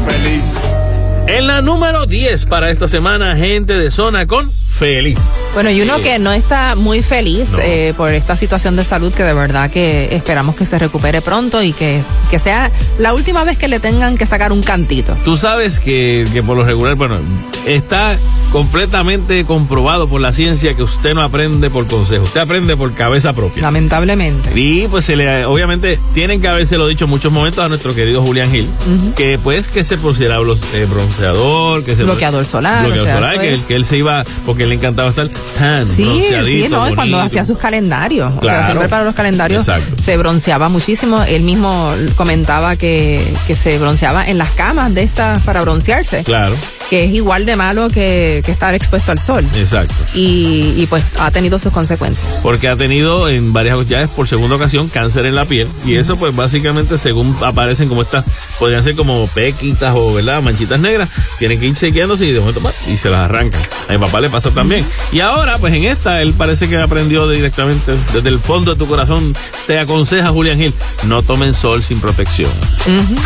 Feliz. En la número 10 para esta semana, gente de zona con Feliz. Bueno, y uno que no está muy feliz eh, por esta situación de salud que de verdad que esperamos que se recupere pronto y que, que sea la última vez que le tengan que sacar un cantito. Tú sabes que, que por lo regular, bueno, está completamente comprobado por la ciencia que usted no aprende por consejo, usted aprende por cabeza propia. Lamentablemente. Y pues se le, obviamente tienen que habérselo dicho en muchos momentos a nuestro querido Julián Gil, que pues que se pusiera eh, bronceador, que se Bloqueador solar, bloqueador o sea, solar, que, es. que él se iba, porque él le encantaba estar tan Sí, sí, no, cuando hacía sus calendarios. O sea, Claro. siempre para los calendarios Exacto. se bronceaba muchísimo. Él mismo comentaba que, que se bronceaba en las camas de estas para broncearse. Claro, Que es igual de malo que, que estar expuesto al sol. exacto. Y, y pues ha tenido sus consecuencias. Porque ha tenido en varias ya por segunda ocasión cáncer en la piel. Y eso, pues básicamente, según aparecen como estas, podrían ser como pequitas o ¿verdad? manchitas negras, tienen que ir chequeándose y de momento ¡pam! y se las arrancan. A mi papá le pasa también. Y ahora, pues en esta, él parece que aprendió directamente desde el fondo de tu corazón. Te aconseja Julián Gil, no tomen sol sin protección.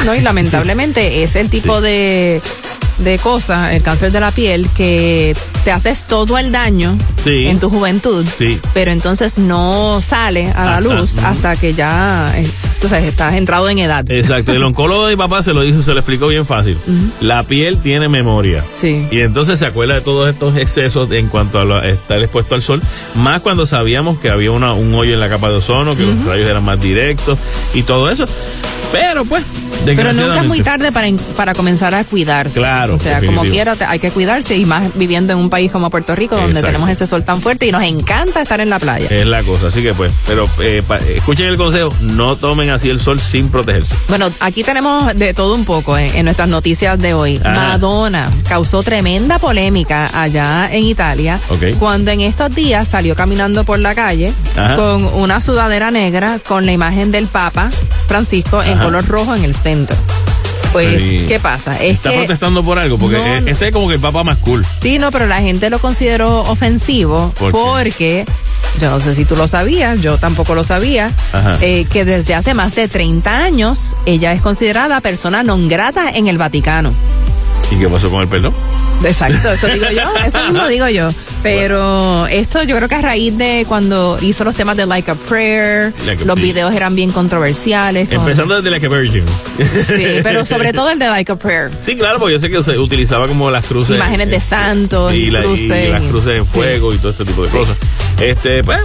No, y *laughs* lamentablemente es el tipo de, de cosa, el cáncer de la piel, que te haces todo el daño Sí. en tu juventud, Sí. pero entonces no sale a la luz hasta que ya eh, tú sabes, estás entrado en edad. Exacto, el oncólogo de mi papá se lo dijo, se lo explicó bien fácil. La piel tiene memoria. Sí. Y entonces se acuerda de todos estos excesos en cuanto a lo- estar expuesto al sol, más cuando sabíamos que había una, un hoyo en la capa de ozono, que los rayos eran más directos y todo eso. Pero pues, Pero nunca es muy tarde para, para comenzar a cuidarse. Claro, O sea, definitivo. como quiera, hay que cuidarse y más viviendo en un país como Puerto Rico, donde Exacto. tenemos ese sol tan fuerte y nos encanta estar en la playa. Es la cosa, así que pues, pero eh, pa- escuchen el consejo, no tomen así el sol sin protegerse. Bueno, aquí tenemos de todo un poco en, en nuestras noticias de hoy. Ajá. Madonna causó tremenda polémica allá en Italia cuando en estos días salió caminando por la calle Ajá. con una sudadera negra con la imagen del Papa Francisco en color rojo en el centro. Pues, Sí. ¿qué pasa? Es Está que protestando por algo, porque No, este es como que el papá más cool. Sí, no, pero la gente lo consideró ofensivo porque, yo no sé si tú lo sabías, yo tampoco lo sabía, eh, que desde hace más de 30 años ella es considerada persona non grata en el Vaticano. ¿Y qué pasó con el perdón? Exacto, eso digo yo, eso mismo digo yo. Pero esto yo creo que a raíz de cuando hizo los temas de Like a Prayer, Like a los videos eran bien controversiales. con- Empezando desde Like a Virgin. Sí, pero sobre todo el de Like a Prayer. *laughs* Sí, claro, porque yo sé que se utilizaba como las cruces. Imágenes de santos, y, la- y las cruces en fuego y todo este tipo de cosas. Este, pues,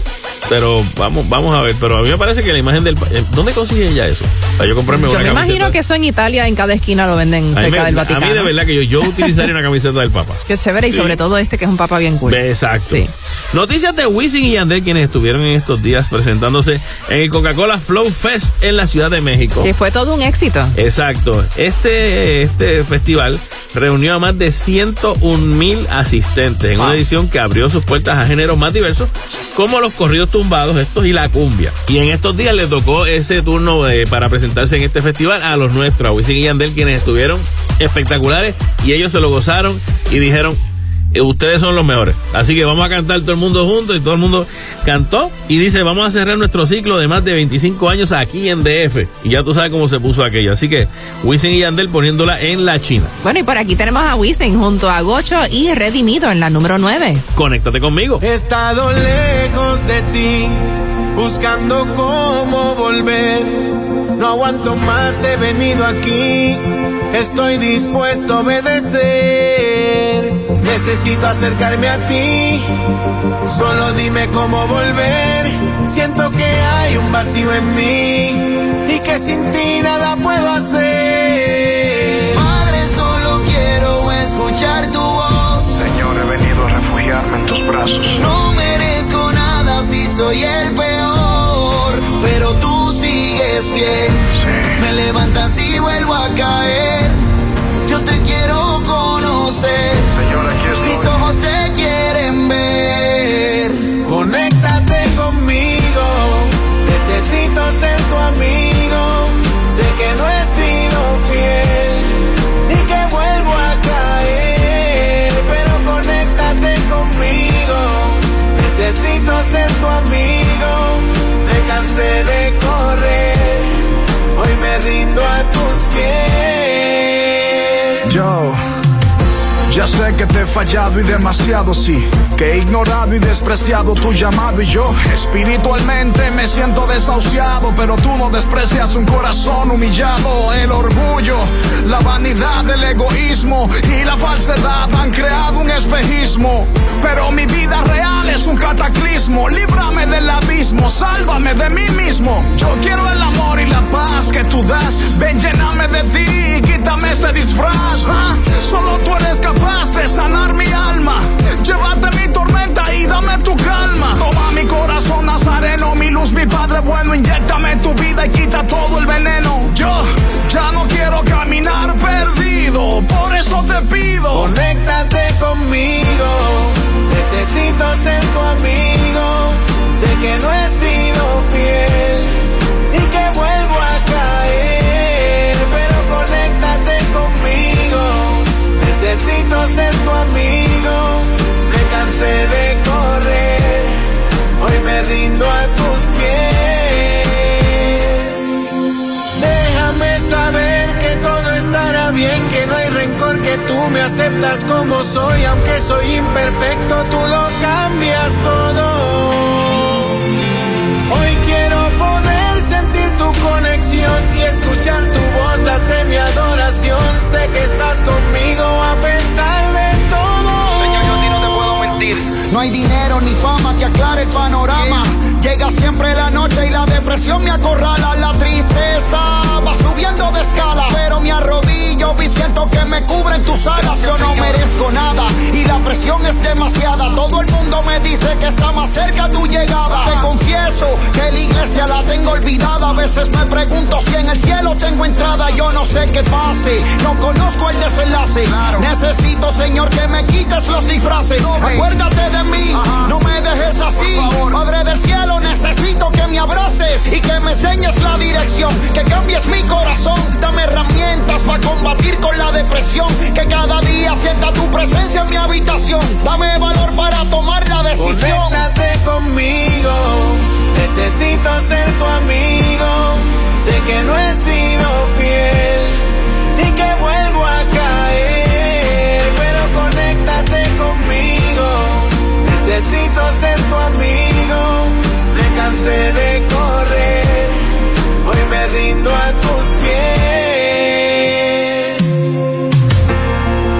pero vamos, vamos a ver. Pero a mí me parece que la imagen del. eh, ¿Dónde consigue ella eso? Para yo comprarme Yo una me camiseta. imagino que eso en Italia en cada esquina lo venden a cerca me- del a Vaticano. mí de verdad que yo, yo utilizaría una camiseta del Papa. Qué chévere y sobre todo este que es un papa bien cool. Exacto. Noticias de Wisin y Yandel, quienes estuvieron en estos días presentándose en el Coca-Cola Flow Fest en la Ciudad de México. Que fue todo un éxito. Exacto. Este, este festival reunió a más de 101 mil asistentes en una edición que abrió sus puertas a géneros más diversos, como los corridos tumbados, estos y la cumbia. Y en estos días le tocó ese turno eh, para presentarse en este festival a los nuestros, a Wisin y Yandel, quienes estuvieron espectaculares y ellos se lo gozaron y dijeron. "Eh, Ustedes son los mejores. Así que vamos a cantar todo el mundo juntos y todo el mundo cantó. Y dice, vamos a cerrar nuestro ciclo de más de 25 años aquí en DF. Y ya tú sabes cómo se puso aquello. Así que Wisin y Yandel poniéndola en la China. Bueno, y por aquí tenemos a Wisin junto a Gocho y Redimido en la número 9. Conéctate conmigo. He estado lejos de ti, buscando cómo volver. No aguanto más, he venido aquí. Estoy dispuesto a obedecer. Necesito acercarme a ti. Solo dime cómo volver. Siento que hay un vacío en mí y que sin ti nada puedo hacer. Padre, solo quiero escuchar tu voz. Señor, he venido a refugiarme en tus brazos. No merezco nada si soy el peor, pero tú sigues fiel. Me levantas y vuelvo a caer. Yo te quiero conocer. Señor, aquí estoy. Mis ojos te quieren ver. Conéctate conmigo, necesito ser tu amigo. Sé que no he sido fiel y que vuelvo a caer, pero conéctate conmigo. Necesito ser tu amigo. Me cansé Ya sé que te he fallado y demasiado sí, que he ignorado y despreciado tu llamado. Y yo espiritualmente me siento desahuciado, pero tú no desprecias un corazón humillado, el orgullo, la vanidad, el egoísmo y la falsedad han creado un espejismo, pero mi vida real es un cataclismo, líbrame del abismo, sálvame de mí mismo, yo quiero el amor y la paz que tú das, ven lléname de ti y quítame este disfraz, ¿ah? solo tú eres capaz de sanar mi alma, llévate mi tormenta mí, dame tu calma. Toma mi corazón nazareno, mi luz, mi padre bueno, inyectame tu vida y quita todo el veneno. Yo ya no quiero caminar perdido, por eso te pido. Conéctate conmigo, necesito ser tu amigo. Sé que no he sido fiel Necesito ser tu amigo, me cansé de correr, hoy me rindo a tus pies. Déjame saber que todo estará bien, que no hay rencor, que tú me aceptas como soy, aunque soy imperfecto, tú lo hay dinero ni fama que aclare el panorama. Llega siempre la noche y la depresión me acorrala. La tristeza va subiendo de escala. Me arrodillo y siento que me cubren tus alas. Yo no merezco nada y la presión es demasiada. Todo el mundo me dice que está más cerca tu llegada. Te confieso que la iglesia la tengo olvidada. A veces me pregunto si en el cielo tengo entrada. Yo no sé qué pase, no conozco el desenlace. Necesito, Señor, que me quites los disfraces. Acuérdate de mí, no me dejes así. Padre del cielo, necesito que me abraces y que me enseñes la dirección. Que cambies mi corazón, dame herramientas para combatir con la depresión. Que cada día sienta tu presencia en mi habitación. Dame valor para tomar la decisión. Conéctate conmigo, necesito ser tu amigo. Sé que no he sido fiel y que vuelvo a caer, pero conéctate conmigo. Necesito ser tu amigo, me cansé de correr, hoy me rindo a tus pies.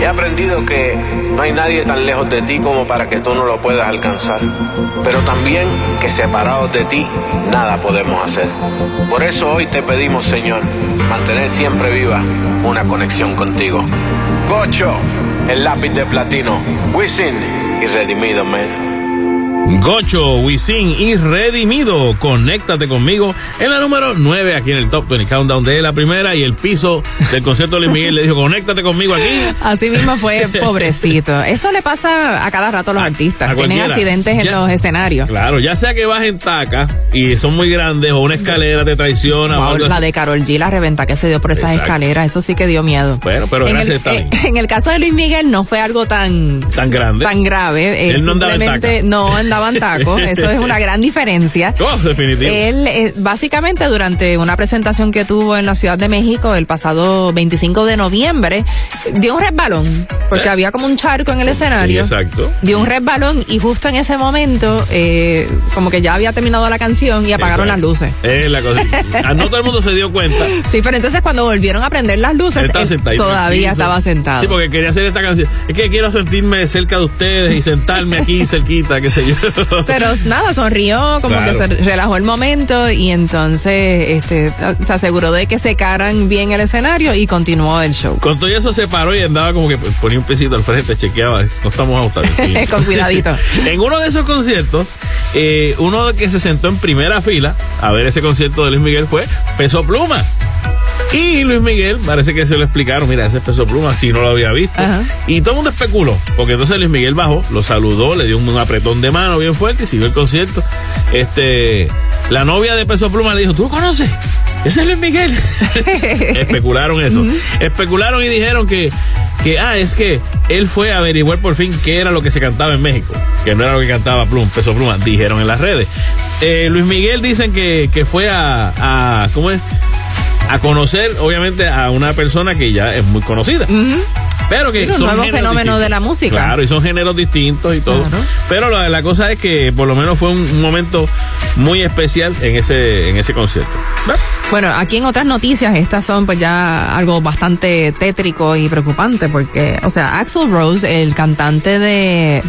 He aprendido que no hay nadie tan lejos de ti como para que tú no lo puedas alcanzar, pero también que separados de ti nada podemos hacer. Por eso hoy te pedimos, Señor, mantener siempre viva una conexión contigo. Gocho, el lápiz de platino, Wisin y Redimido, man. Gocho, Wisin y Redimido. Conéctate conmigo en la número 9 aquí en el Top 20 Countdown de la primera y el piso del concierto de Luis Miguel le dijo, conéctate conmigo aquí. Así mismo fue, *laughs* pobrecito. Eso le pasa a cada rato a los artistas. a Tienen accidentes en los escenarios. Claro, ya sea que vas en taca y son muy grandes o una escalera te traiciona. o Wow, algo la así. de Carol G, la reventa que se dio por esas Exacto. escaleras, eso sí que dio miedo. Bueno, pero en, gracias el, bien. eh, en el caso de Luis Miguel no fue algo tan Tan grande. tan grave. Él no andaba en taca. no andaba en taco. *laughs* Eso es una gran diferencia. Oh, definitivo. Él, eh, básicamente, durante una presentación que tuvo en la Ciudad de México el pasado 25 de noviembre, dio un resbalón, porque ¿Eh? había como un charco en el Sí, escenario. exacto. Dio un resbalón y justo en ese momento, eh, como que ya había terminado la canción y apagaron las luces. Es la cosa. Ah, No todo el mundo se dio cuenta. *laughs* Sí, pero entonces cuando volvieron a prender las luces, Él él todavía estaba sentado. Sí, porque quería hacer esta canción. Es que quiero sentirme cerca de ustedes y sentarme aquí cerquita, qué sé yo. *laughs* Pero nada, sonrió, como Claro. que se relajó el momento y entonces este, se aseguró de que secaran bien el escenario y continuó el show. Con todo eso se paró y andaba como que ponía un pesito al frente, chequeaba. No estamos ajustados. Sí. *laughs* Con cuidadito. *laughs* en uno de esos conciertos, eh, uno que se sentó en primera fila a ver ese concierto de Luis Miguel fue Peso Pluma. Y Luis Miguel, parece que se lo explicaron, mira, ese es Peso Pluma, si no lo había visto. Y todo el mundo especuló, porque entonces Luis Miguel bajó, lo saludó, le dio un apretón de mano bien fuerte y siguió el concierto. Este, la novia de Peso Pluma le dijo, ¿tú lo conoces? Ese es Luis Miguel. *laughs* Especularon eso. Especularon y dijeron que, que, ah, es que él fue a averiguar por fin qué era lo que se cantaba en México, que no era lo que cantaba Plum, Peso Pluma, dijeron en las redes. Eh, Luis Miguel dicen que, que fue a, a, ¿cómo es? A conocer, obviamente, a una persona que ya es muy conocida. Pero que son nuevo géneros fenómeno distintos. de la música. Claro, y son géneros distintos y todo. Pero la, la cosa es que por lo menos fue un, un momento muy especial en ese, en ese concierto. Bueno, aquí en otras noticias, estas son pues ya algo bastante tétrico y preocupante porque, o sea, Axel Rose, el cantante de,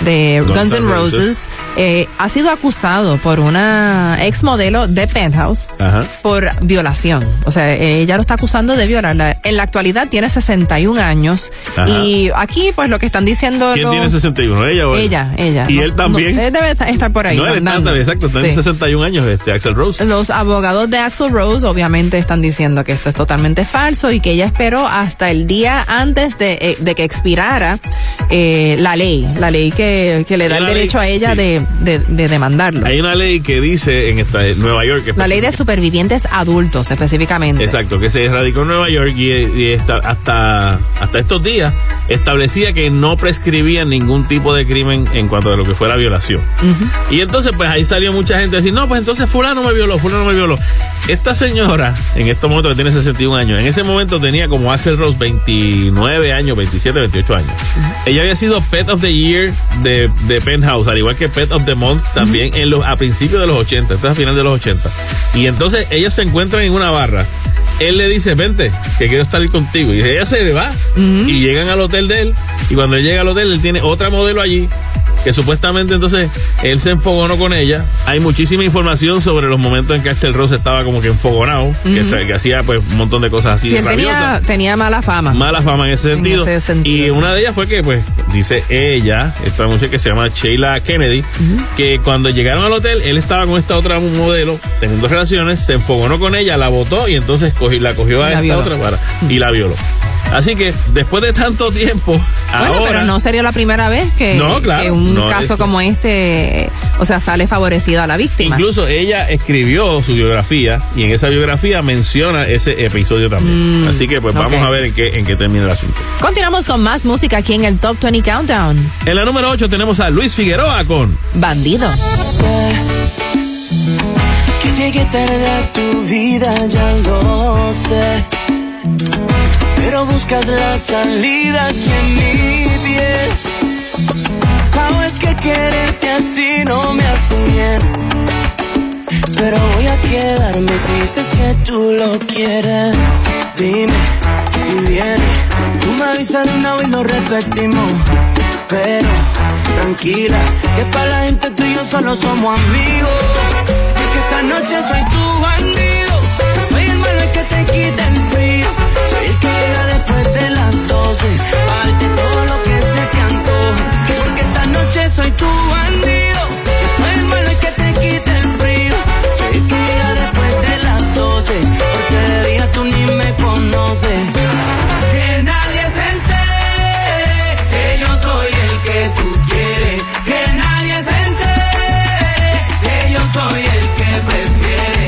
de Guns N' N' Roses, Roses. Eh, ha sido acusado por una ex modelo de Penthouse Ajá. por violación. O sea, ella lo está acusando de violarla. En la actualidad tiene 61 años Ajá. y aquí pues lo que están diciendo ¿Quién los- tiene 61? ¿Ella o él? Ella, ella. ¿Y No- él también? no, él debe estar- por ahí. No, él está, exacto, en Sí. 61 años, este, Axel Rose. Los abogados de Axel Rose obviamente están diciendo que esto es totalmente falso y que ella esperó hasta el día antes de, eh, de que expirara eh, la ley, la ley que, que le da el derecho ley, a ella sí. de, de- de demandarlo. Hay una ley que dice en esta, en Nueva York que La ley de supervivientes adultos específicamente. Exacto, que se radicó en Nueva York y, y esta- hasta, hasta estos días establecía que no prescribía ningún tipo de crimen en cuanto a lo que fuera violación. Y entonces, pues ahí salió mucha gente a decir, no, pues entonces fulano me violó, fulano me violó. Esta señora, en estos momentos que tiene 61 años, en ese momento tenía como Axel Rose 29 años, 27, 28 años. Ella había sido Pet of the Year de, de Penthouse, al igual que Pet of the Month también en los, a principios de los 80, esto es a final de los 80. Y entonces ellos se encuentran en una barra. Él le dice, vente, que quiero estar contigo. Y ella se le va. Y llegan al hotel de él. Y cuando él llega al hotel, él tiene otra modelo allí. Que supuestamente entonces él se enfogonó con ella. Hay muchísima información sobre los momentos en que Axel Rose estaba como que enfogonado. que, Ujú. se- que hacía pues un montón de cosas así Sí, él tenía, tenía mala fama. mala fama en ese En sentido. ese sentido, y sí. una de ellas fue que, pues, dice ella, esta mujer que se llama Sheila Kennedy, que cuando llegaron al hotel, él estaba con esta otra modelo, teniendo relaciones, se enfogonó con ella, la botó y entonces cogió- la cogió a La esta violó. otra para, y la violó. Así que después de tanto tiempo, Bueno, ahora. pero no sería la primera vez que, No, claro, que un no, caso como este, o sea, sale favorecido a la víctima. Incluso ella escribió su biografía y en esa biografía menciona ese episodio también. Mm, Así que pues vamos a ver en qué, en qué termina el asunto. Continuamos con más música aquí en el Top 20 Countdown. En la número 8 tenemos a Luis Figueroa con Bandido. Que llegué tarde a tu vida, ya lo sé. Pero buscas la salida aquí en mi piel. Sabes que quererte así no me hace bien. Pero voy a quedarme si dices que tú lo quieres. Dime si viene. Tú me avisas de una vez lo repetimos. Pero tranquila, que para la gente tú y yo solo somos amigos. Porque esta noche soy tu bandido. Soy el malo que te quita el frío. Soy el que llega después de las 12. Soy tu bandido. Yo soy el malo el que te quita el frío. Soy el que llega después de las 12. Porque de día tú ni me conoces. Que nadie se entere que yo soy el que tú quieres. Que nadie se entere que yo soy el que prefiere.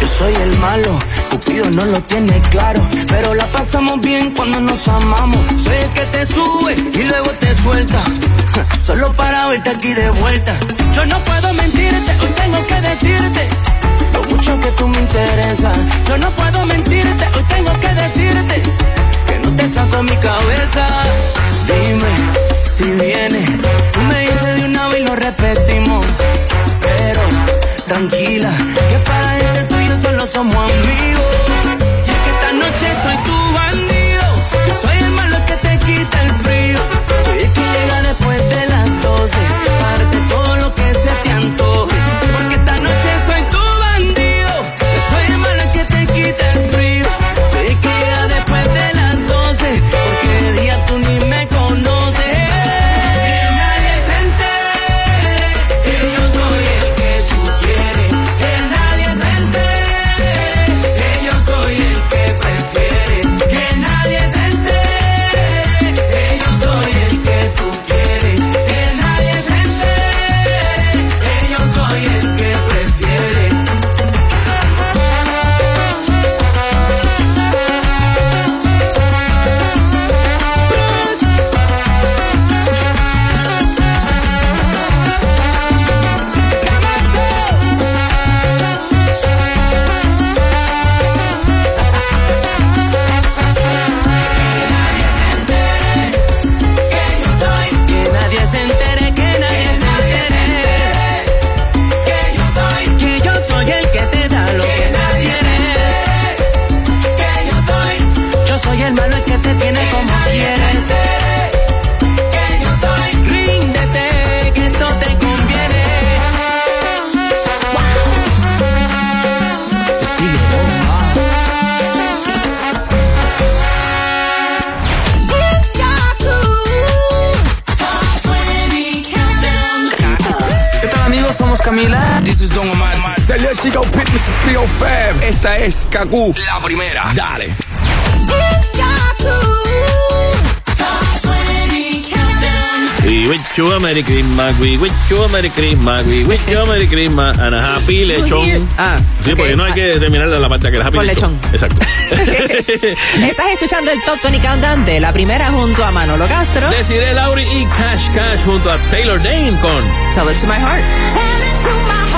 Yo soy el malo, Cupido no lo tiene claro. Pero la pasamos bien cuando nos amamos. Soy el que te sube y luego te suelta. *laughs* Solo para verte aquí de vuelta. Yo no puedo mentirte, hoy tengo que decirte. Lo mucho que tú me interesas. Yo no puedo mentirte, hoy tengo que decirte. Que no te saco mi cabeza. Dime si viene. Tú me dices de una vez y lo repetimos. Pero tranquila, Kaku, la primera. Dale. We wish you a Merry Christmas, we wish you a Merry Christmas, we wish you a Merry Christmas and a happy lechón. Ah, Sí, porque no hay que terminar de la parte que es happy Con lechón. Exacto. *laughs* Estás escuchando el Top 20 Countdown de la primera junto a Manolo Castro. Desiree Lauri y Cash Cash junto a Taylor Dane con Tell it to my heart. Tell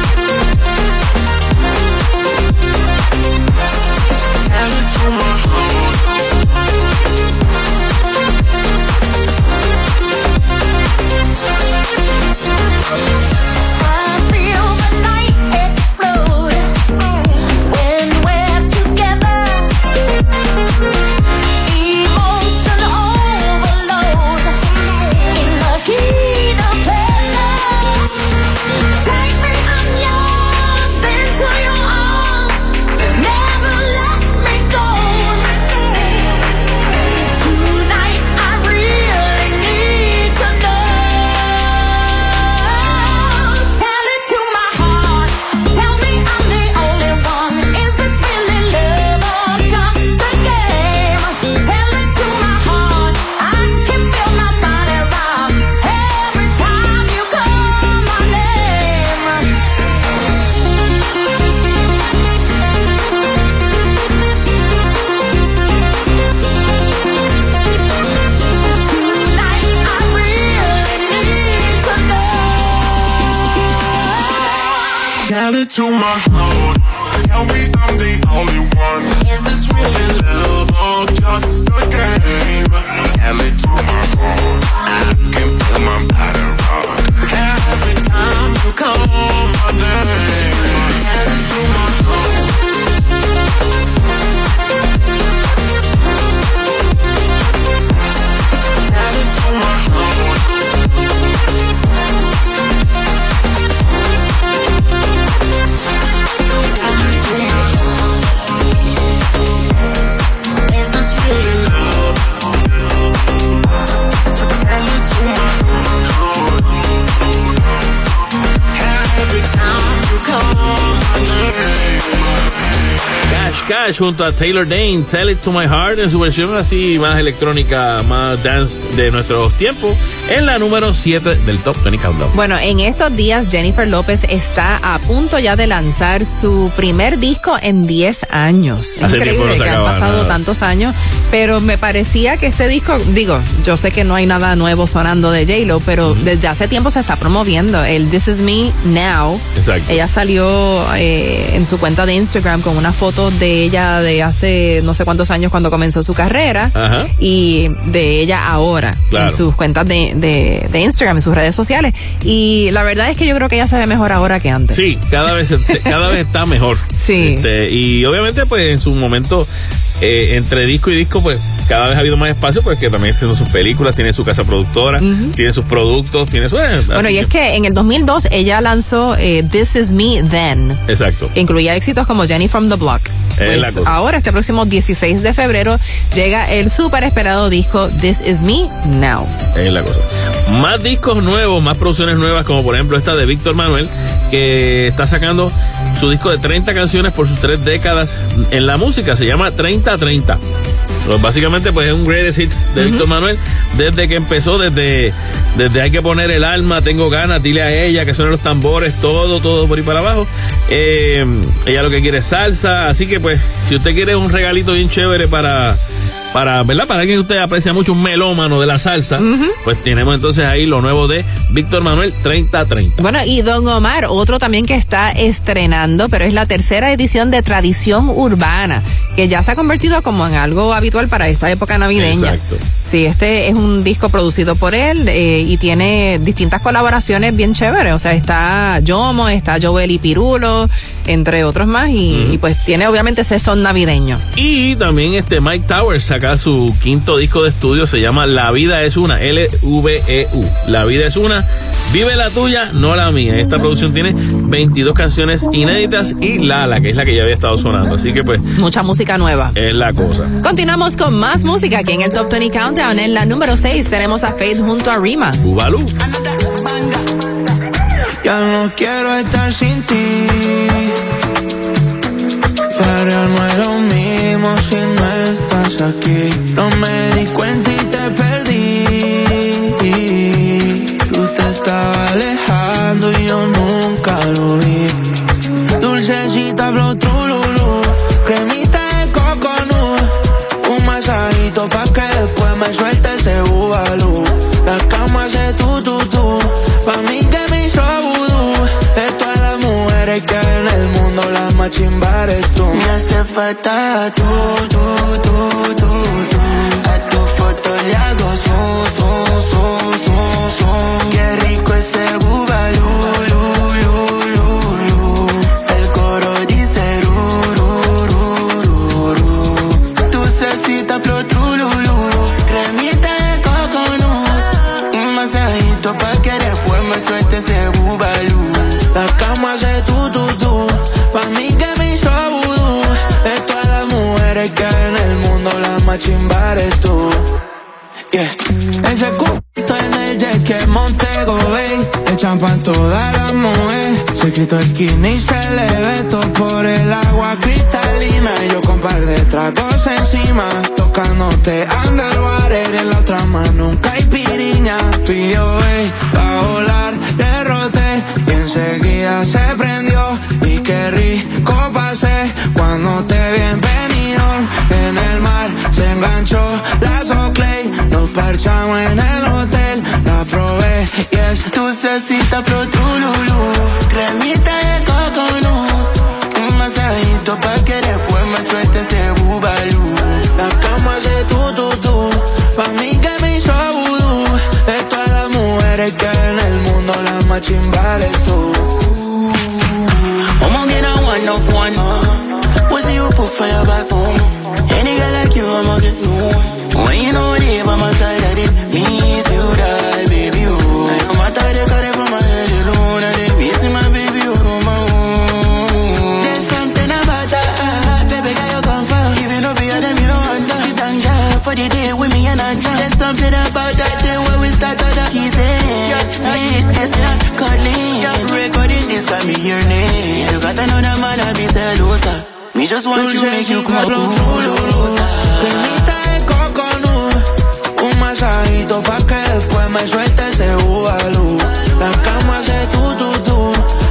I Junto a Taylor Dane, Tell It to My Heart en su versión así más electrónica, más dance de nuestros tiempos, en la número 7 del Top 20 Countdown. Bueno, en estos días Jennifer López está a punto ya de lanzar su primer disco en 10 años. Hace tiempo no Increíble que han pasado nada. tantos años, pero me parecía que este disco, digo, yo sé que no hay nada nuevo sonando de J-Lo, pero desde hace tiempo se está promoviendo el This Is Me Now. Exacto. Ella salió eh, en su cuenta de Instagram con una foto de ella de hace no sé cuántos años cuando comenzó su carrera Ajá. y de ella ahora Claro. en sus cuentas de, de, de Instagram, en sus redes sociales. Y la verdad es que yo creo que ella se ve mejor ahora que antes. Sí, cada vez, cada vez está mejor. *laughs* Sí. Este, y obviamente, pues en su momento, eh, entre disco y disco, pues cada vez ha habido más espacio, porque también tiene sus películas, tiene su casa productora, tiene sus productos, tiene su. eh, Bueno, y es que en el 2002 ella lanzó eh, This Is Me Then. Exacto. Incluía éxitos como Jenny from the Block. Pues ahora, este próximo 16 de febrero, llega el súper esperado disco This Is Me Now. Es la cosa. Más discos nuevos, más producciones nuevas, como por ejemplo esta de Víctor Manuel, que está sacando su disco de 30 canciones por sus tres décadas en la música. Se llama 30-30. Pues básicamente, pues es un greatest hits de Víctor Manuel desde que empezó, desde, desde hay que poner el alma, tengo ganas, dile a ella que suenen los tambores, todo, todo por ahí para abajo. Eh, ella lo que quiere es salsa, así que pues, si usted quiere un regalito bien chévere para para, ¿verdad? Para alguien que usted aprecia mucho, un melómano de la salsa, pues tenemos entonces ahí lo nuevo de Víctor Manuel 3030. Bueno, y Don Omar, otro también que está estrenando, pero es la tercera edición de Tradición Urbana, que ya se ha convertido como en algo habitual para esta época navideña. Exacto. Sí, este es un disco producido por él eh, y tiene distintas colaboraciones bien chéveres. O sea, está Yomo, está Joel y Pirulo, entre otros más, y, y pues tiene obviamente ese son navideño. Y también este Mike Towers saca su quinto disco de estudio, se llama La vida es una, L-V-E-U. La vida es una, vive la tuya, no la mía. Esta producción tiene 22 canciones inéditas y Lala, que es la que ya había estado sonando. Así que pues Mucha música nueva. es la cosa. Continuamos con más música aquí en el Top 20 Countdown. En la número 6 tenemos a Faith junto a Rima. Ya no quiero estar sin ti. Pero no es lo mismo si no estás aquí. No me di cuenta y te perdí. Tú te estabas alejando y yo nunca lo vi. Falta tú, tú, tú, tú, tú. A tu foto le hago zoom, zoom, zoom, zoom, zoom. Chimba eres tú. Yeah. Ese cubito en el jet que Montego Bay Le champan toda la mujer Se quitó el skinny y se le ve todo por el agua cristalina. Y yo con par de tragos encima Tocándote underwater. En la otra mano un caipiriña Pillo, va a volar, derroté. Y enseguida se prendió. Y qué rico pasé Cuando te En el mar. Se enganchó la Soclay Nos parchamos en el hotel. La probé y es dulcecita pro trululú. Cremita de coconut Un masajito pa' que después me suelte ese bubalú. La cama hace tu tu tu Pa' mí que me hizo vudú. De todas las mujeres que en el mundo La más chimba eres tú. A one of one Pussy you put fire back home Any girl like you I'ma get no When you know they by my side that it means you die baby oh No matter the carry from my head alone And they missing my baby oh no my own. There's something about that Baby girl you come for Even though be a them you don't that You thank God for the day with me and I jam There's something about that day when we start to the kissing. This is not cuddling Recording this got me your name. You got another man I be Me just want you make you come Cremita de coconut Un masajito pa' que después me suelte ese bubalú La cama hace tu tu tu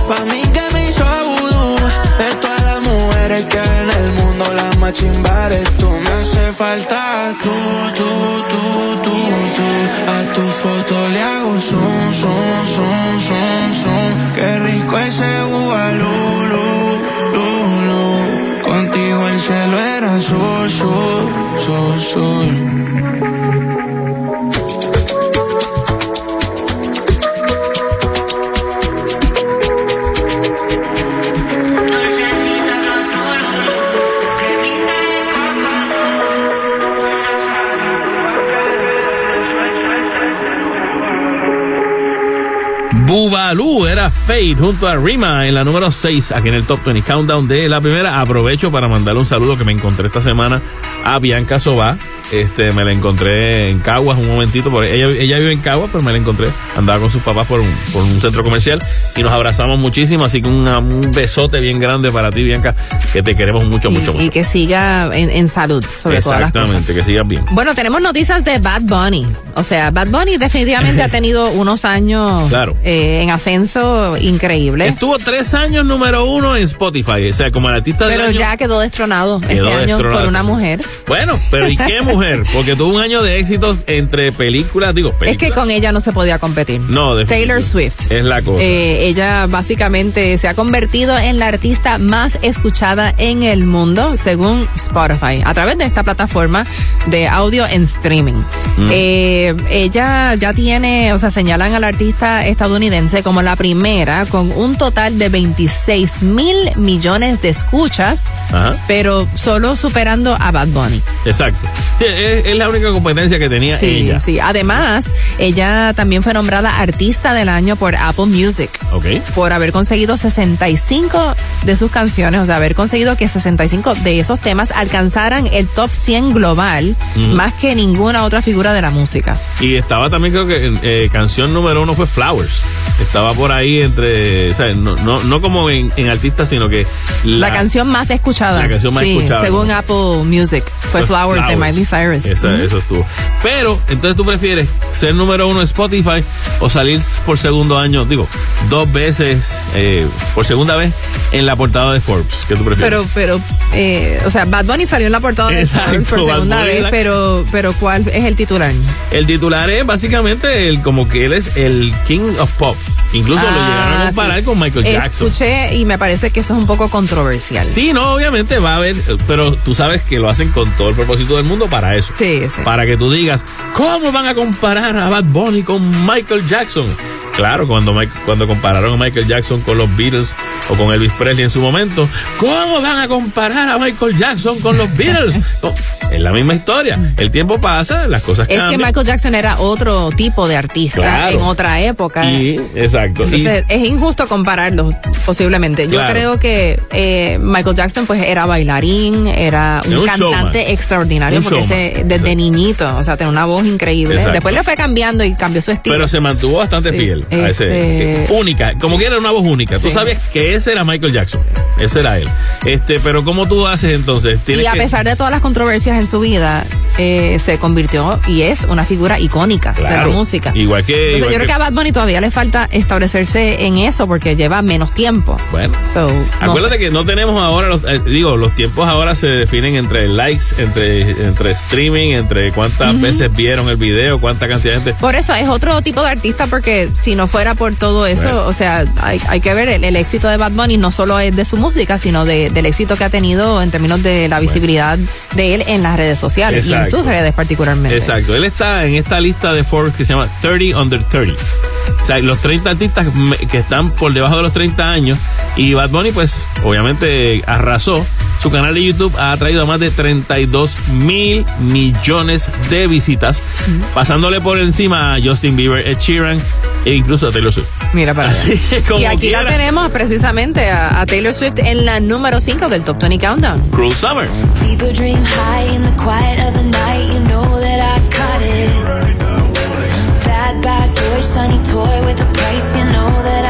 Pa' mí que me hizo vudú. De todas las mujeres que hay en el mundo La más chimba eres tú. Me hace falta tú, tú, tú, tú, tú A tu foto le hago zoom, zoom, zoom, zoom, zoom. Qué rico ese bubalú, cielo era azul, azul, azul, azul. Junto a Rima en la número 6 aquí en el Top 20 Countdown de la primera. Aprovecho para mandarle un saludo que me encontré esta semana a Bianca Sobá. Este, me la encontré en Caguas un momentito, porque ella, ella vive en Caguas, pero me la encontré, andaba con sus papás por un, por un centro comercial y nos abrazamos muchísimo, así que una- un besote bien grande para ti, Bianca, que te queremos mucho, mucho, mucho. Y que siga en, en salud, sobre cosas. Exactamente, que sigas bien. Bueno, tenemos noticias de Bad Bunny. O sea, Bad Bunny definitivamente ha *laughs* tenido unos años Claro. eh, en ascenso increíble. Estuvo tres años número uno en Spotify, o sea, como el artista del Pero año. ya quedó destronado Quedó este año destronado. por una mujer. Bueno, pero ¿y qué mujer? *laughs* porque tuvo un año de éxitos entre películas, digo, Es que películas. con ella no se podía competir. No, definitivo. Taylor Swift. Es la cosa. Eh, ella básicamente se ha convertido en la artista más escuchada en el mundo, según Spotify, a través de esta plataforma de audio en streaming. Mm. Eh, ella ya tiene, o sea, señalan a la artista estadounidense como la primera con un total de 26 mil millones de escuchas, Ajá. pero solo superando a Bad Bunny. Exacto. Sí, es, es la única competencia que tenía Sí, ella. sí. Además, ella también fue nombrada Artista del Año por Apple Music. Ok. Por haber conseguido 65 de sus canciones, o sea, haber conseguido que 65 de esos temas alcanzaran el top 100 global, más que ninguna otra figura de la música. Y estaba también, creo que eh, canción número uno fue Flowers. Estaba por ahí entre, o sea, no, no, no como en, en artista, sino que La, canción más escuchada. La canción más sí, escuchada, según ¿no? Apple Music. Fue Pues Flowers, de Miley Cyrus. Esa-. Eso estuvo. Pero, entonces tú prefieres ser número uno en Spotify o salir por segundo año, digo, dos veces, eh, por segunda vez, en la portada de Forbes. ¿Qué tú prefieres? Pero, pero, eh, o sea, Bad Bunny salió en la portada de Forbes por segunda vez, pero, pero ¿cuál es el titular? El titular es básicamente el, como que él es el King of Pop. Incluso lo Ah, llegaron a comparar sí. con Michael Jackson. Escuché y me parece que eso es un poco controversial. Sí, no, obviamente va a haber, pero tú sabes que lo hacen con todo el propósito del mundo para eso. Sí, sí. Para que tú digas, ¿cómo van a comparar a Bad Bunny con Michael Jackson? Claro, cuando, cuando compararon a Michael Jackson con los Beatles o con Elvis Presley en su momento, ¿cómo van a comparar a Michael Jackson con los Beatles? *laughs* No, es la misma historia. El tiempo pasa, las cosas Es que cambian. Michael Jackson era otro tipo de artista Claro. en otra época. Y, exacto. Y- Entonces es injusto compararlos, posiblemente. Yo Claro. creo que eh, Michael Jackson pues era bailarín, era un, cantante showman. extraordinario Un porque ese- desde niñito, o sea, tenía una voz increíble. Exacto. Después le fue cambiando y cambió su estilo. Pero se mantuvo bastante Sí. fiel a ese. Este- Única, como que era una voz única. Tú Sí. sabías que ese era Michael Jackson. Ese era él. Este, pero ¿cómo tú haces entonces? Tienes y a que- pesar de todas las controversias en su vida, eh, se convirtió y es una figura icónica de la música. Igual que. Entonces, igual yo creo que a Bad Bunny todavía le falta establecerse en eso porque lleva menos tiempo. Bueno. So, no Acuérdate sé. que no tenemos ahora, los, eh, digo, los tiempos ahora se definen entre likes, entre, entre streaming, entre cuántas veces vieron el video, cuánta cantidad de gente. Por eso es otro tipo de artista porque si no fuera por todo eso, Bueno. o sea, hay, hay que ver el, el éxito de Bad Bunny no solo es de su música, sino de- del éxito que ha tenido en términos de la visibilidad de él en las redes sociales y en sus redes particularmente. Exacto, él está en esta lista de Forbes que se llama 30 Under 30. O sea, los 30 artistas que están por debajo de los 30 años. Y Bad Bunny, pues, obviamente arrasó. Su canal de YouTube ha atraído a más de 32 mil millones de visitas, pasándole por encima a Justin Bieber, Ed Sheeran e incluso a Taylor Swift. Mira para allá. Así como Y aquí quiera, la tenemos precisamente a, a Taylor Swift en la número 5 del Top 20 Countdown. Cruel Summer. People dream high in the quiet of the night. You know that I caught it. Bad, bad boy, shiny toy with a price. You know that I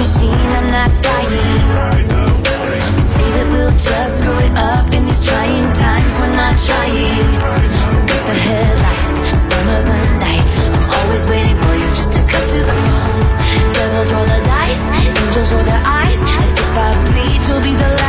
machine, I'm not dying. We say that we'll just grow it up in these trying times, we're not trying. So get the headlights, summer's a knife. I'm always waiting for you just to cut to the bone. Devils roll the dice, angels roll their eyes. And if I bleed, you'll be the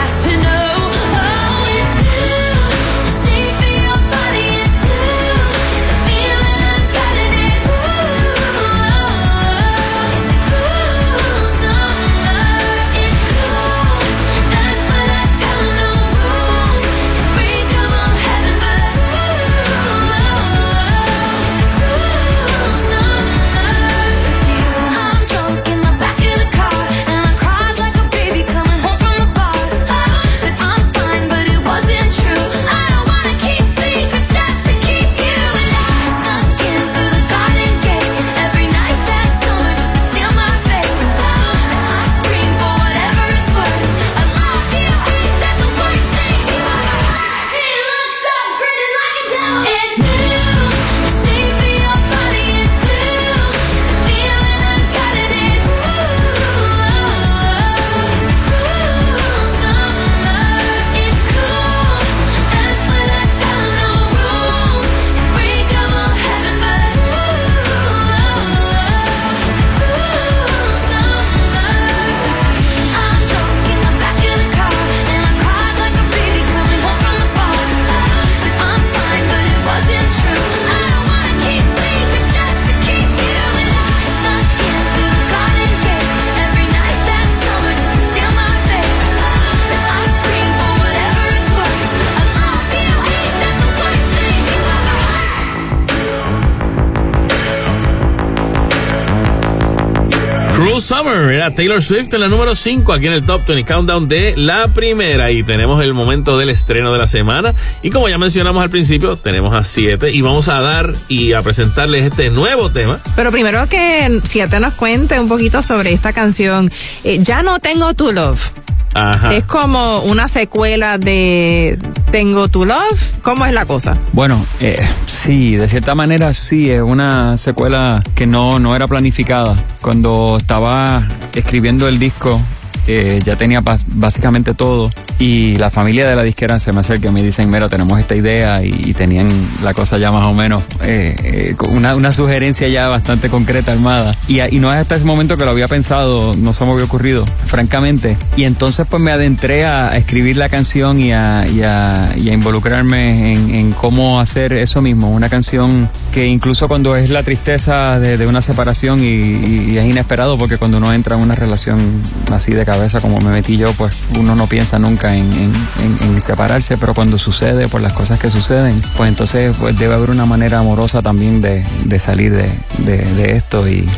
Era Taylor Swift en la número 5 aquí en el Top 20 Countdown de la primera y tenemos el momento del estreno de la semana y como ya mencionamos al principio tenemos a 7 y vamos a dar y a presentarles este nuevo tema. Pero primero que Siete nos cuente un poquito sobre esta canción. Eh, ya no tengo tu love. Ajá. Es como una secuela de Tengo tu love. ¿Cómo es la cosa? Bueno, eh, sí, de cierta manera sí, es una secuela que no, no era planificada. Cuando estaba escribiendo el disco, eh, ya tenía básicamente todo. Y la familia de la disquera se me acerca y me dicen, mira, tenemos esta idea y, y tenían la cosa ya más o menos, eh, eh, una, una sugerencia ya bastante concreta armada. Y, y no es hasta ese momento que lo había pensado, no se me había ocurrido, francamente. Y entonces pues me adentré a, escribir la canción y a, y a- y a involucrarme en, en cómo hacer eso mismo, una canción que incluso cuando es la tristeza de, de una separación y es inesperado porque cuando uno entra en una relación así de cabeza como me metí yo, pues uno no piensa nunca en, separarse, pero cuando sucede por las cosas que suceden, pues entonces pues debe haber una manera amorosa también de, salir de, esto y,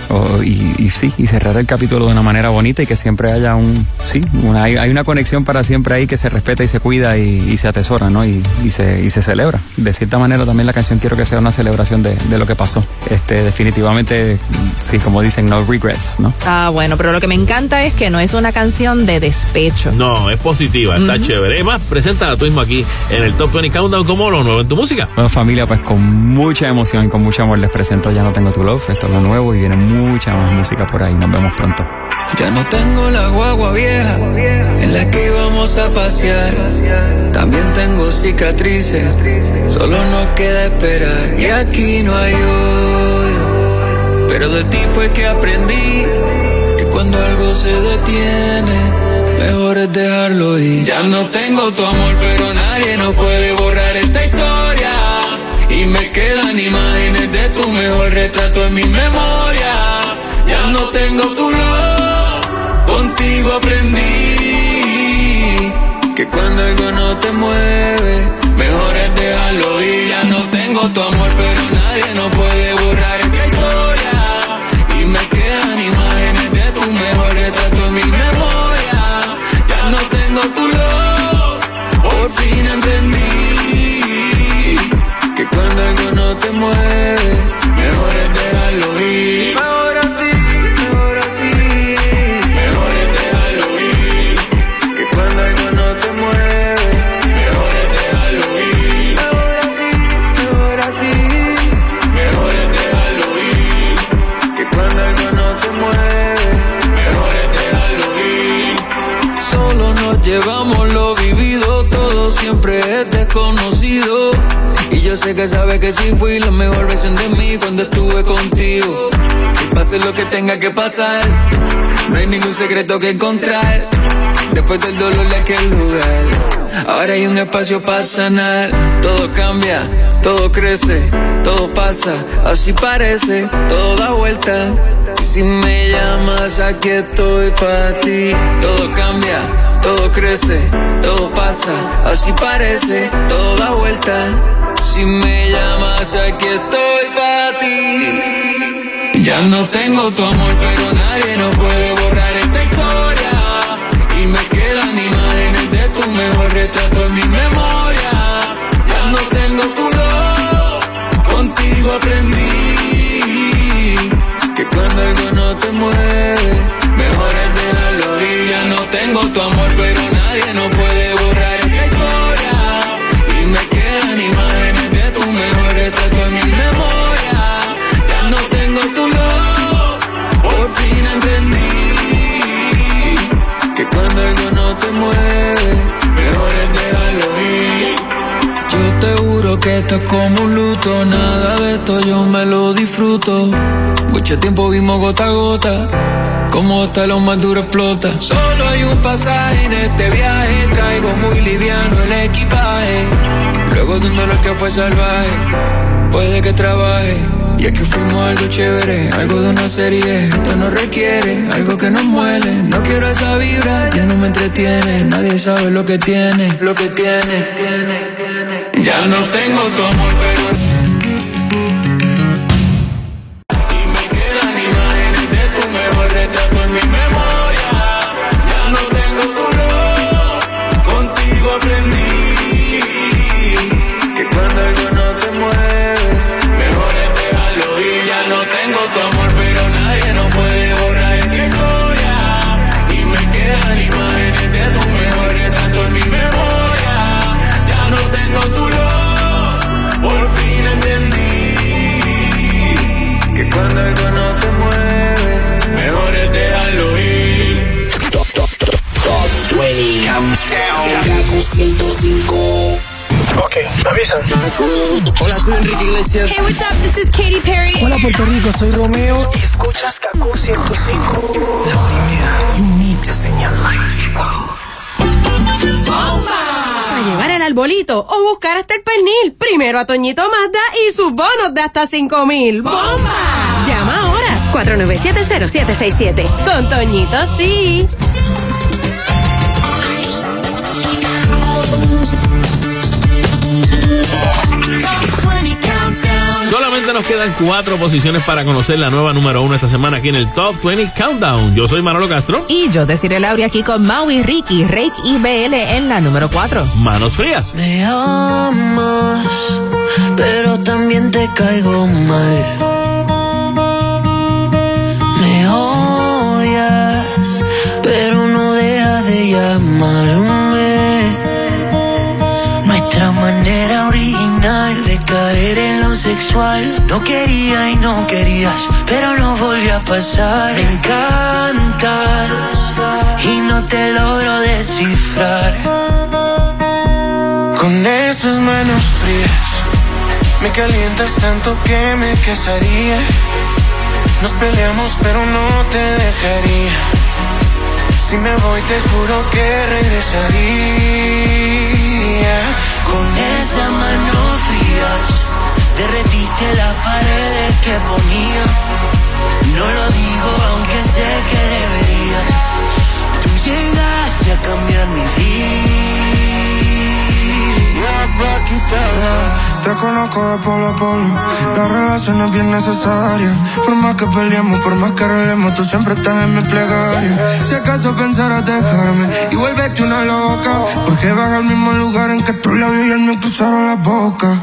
sí, y cerrar el capítulo de una manera bonita y que siempre haya un, sí, una- hay, una conexión para siempre ahí que se respeta y se cuida y, se atesora, ¿no? Y, se, y se celebra. De cierta manera también la canción quiero que sea una celebración de, de lo que pasó. Este, definitivamente, sí, como dicen, no regrets, ¿no? Ah, bueno, pero lo que me encanta es que no es una canción de despecho. No, es positiva, está chévere. Es más, preséntala tú mismo aquí en el Top 20 Countdown como lo nuevo en tu música. Bueno, familia, pues con mucha emoción y con mucho amor les presento Ya no tengo tu love. Esto es lo nuevo y viene mucha más música por ahí. Nos vemos pronto. Ya no tengo la guagua vieja en la que íbamos a pasear. También tengo cicatrices, solo nos queda esperar. Y aquí no hay odio. Pero de ti fue que aprendí cuando algo se detiene, mejor es dejarlo ir. Ya no tengo tu amor, pero nadie nos puede borrar esta historia. Y me quedan imágenes de tu mejor retrato en mi memoria. Ya no tengo tu love, contigo aprendí que cuando algo no te mueve, mejor es dejarlo ir. Ya no tengo tu amor, mueve, Que sabes que sí fui la mejor versión de mí cuando estuve contigo. Y pase lo que tenga que pasar, no hay ningún secreto que encontrar. Después del dolor de aquel lugar, ahora hay un espacio para sanar. Todo cambia, todo crece, todo pasa, así parece, todo da vuelta. Si me llamas, aquí estoy para ti. Todo cambia, todo crece, todo pasa, así parece, todo da vuelta. Si me llamas, aquí estoy para ti. Ya no tengo tu amor, pero nadie nos puede borrar esta historia. Y me quedan imágenes de tu mejor retrato en mi memoria. Ya no tengo tu love, contigo aprendí que cuando algo no te mueve, mejor es dejarlo ir. Ya no tengo tu amor, pero esto es como un luto, nada de esto yo me lo disfruto. Mucho tiempo vimos gota a gota, como hasta lo más duro explota. Solo hay un pasaje en este viaje, traigo muy liviano el equipaje. Luego de un dolor que fue salvaje, puede que trabaje. Y es que fuimos algo chévere, algo de una serie. Esto no requiere algo que nos muele. No quiero esa vibra, ya no me entretiene. Nadie sabe lo que tiene, lo que tiene. Ya no tengo tu amor, Hola, soy Enrique Iglesias. Hey, what's up? This is Katy Perry. Hola Puerto Rico, soy Romeo y escuchas Kaku 105. La primera, you need to señal Para llevar el arbolito o buscar hasta el pernil, primero a Toñito Mazda y sus bonos de hasta 5 mil. ¡Bomba! Llama ahora 497-0767. Con Toñito sí. Solamente nos quedan cuatro posiciones para conocer la nueva número uno esta semana aquí en el Top 20 Countdown. Yo soy Manolo Castro. Y yo, Desiree Lauri, aquí con Maui, Ricky, Rake y BL en la número 4. Manos frías. Me amas, pero también te caigo mal. Me odias, pero no dejas de llamarme. Nuestra manera original de caer en sexual. No quería y no querías, pero no volvió a pasar. Me encantas y no te logro descifrar. Con esas manos frías Me calientas tanto que me casaría Nos peleamos pero no te dejaría Si me voy te juro que regresaría Con esa mano frías derretiste las paredes que ponía. No lo digo aunque sé que debería. Tú llegaste a cambiar mi vida. Te conozco de polo a polo. La relación es bien necesaria. Por más que peleemos, por más que arreglemos, tú siempre estás en mi plegaria. Si acaso pensaras dejarme y vuélvete una loca. Porque vas al mismo lugar en que tus labios y el mío cruzaron la boca.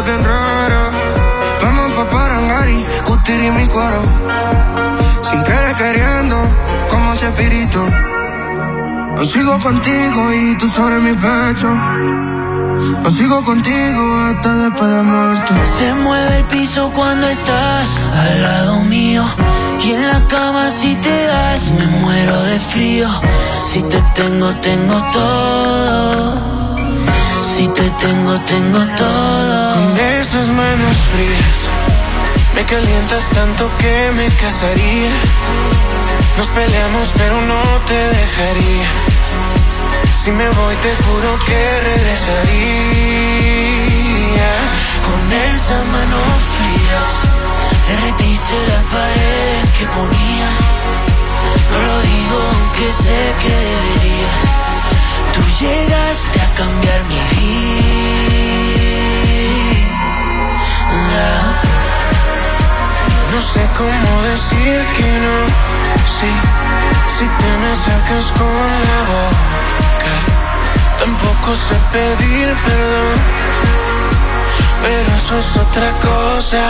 Bien raras. Vamos pa' Parangari, Cutiri mi cuero. Sin querer queriendo, como Chespirito. Yo sigo contigo y tú sobre mi pecho. Yo sigo contigo hasta después de muerto. Se mueve el piso cuando estás al lado mío. Y en la cama si te das me muero de frío. Si te tengo, tengo todo. Si te tengo, tengo todo. Con esas manos frías Me calientas tanto que me casaría Nos peleamos pero no te dejaría Si me voy te juro que regresaría Con esas manos frías derretiste las paredes que ponía. No lo digo aunque sé que debería. Llegaste a cambiar mi vida. No sé cómo decir que no Sí, si te me acercas con la boca Tampoco sé pedir perdón Pero eso es otra cosa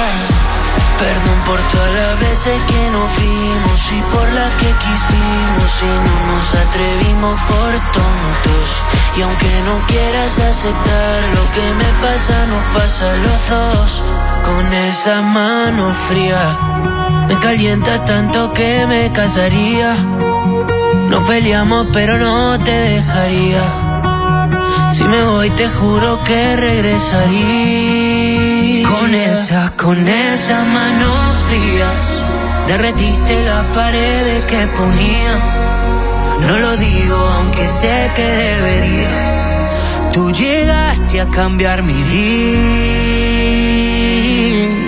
Perdón por todas las veces que nos vimos y por las que quisimos y no nos atrevimos por tontos. Y aunque no quieras aceptar lo que me pasa, nos pasa a los dos. Con esa mano fría, me calienta tanto que me casaría. No peleamos, pero no te dejaría. Si me voy, te juro que regresaría. Con esas, con esas manos frías, derretiste las paredes que ponía. No lo digo, aunque sé que debería. Tú llegaste a cambiar mi vida.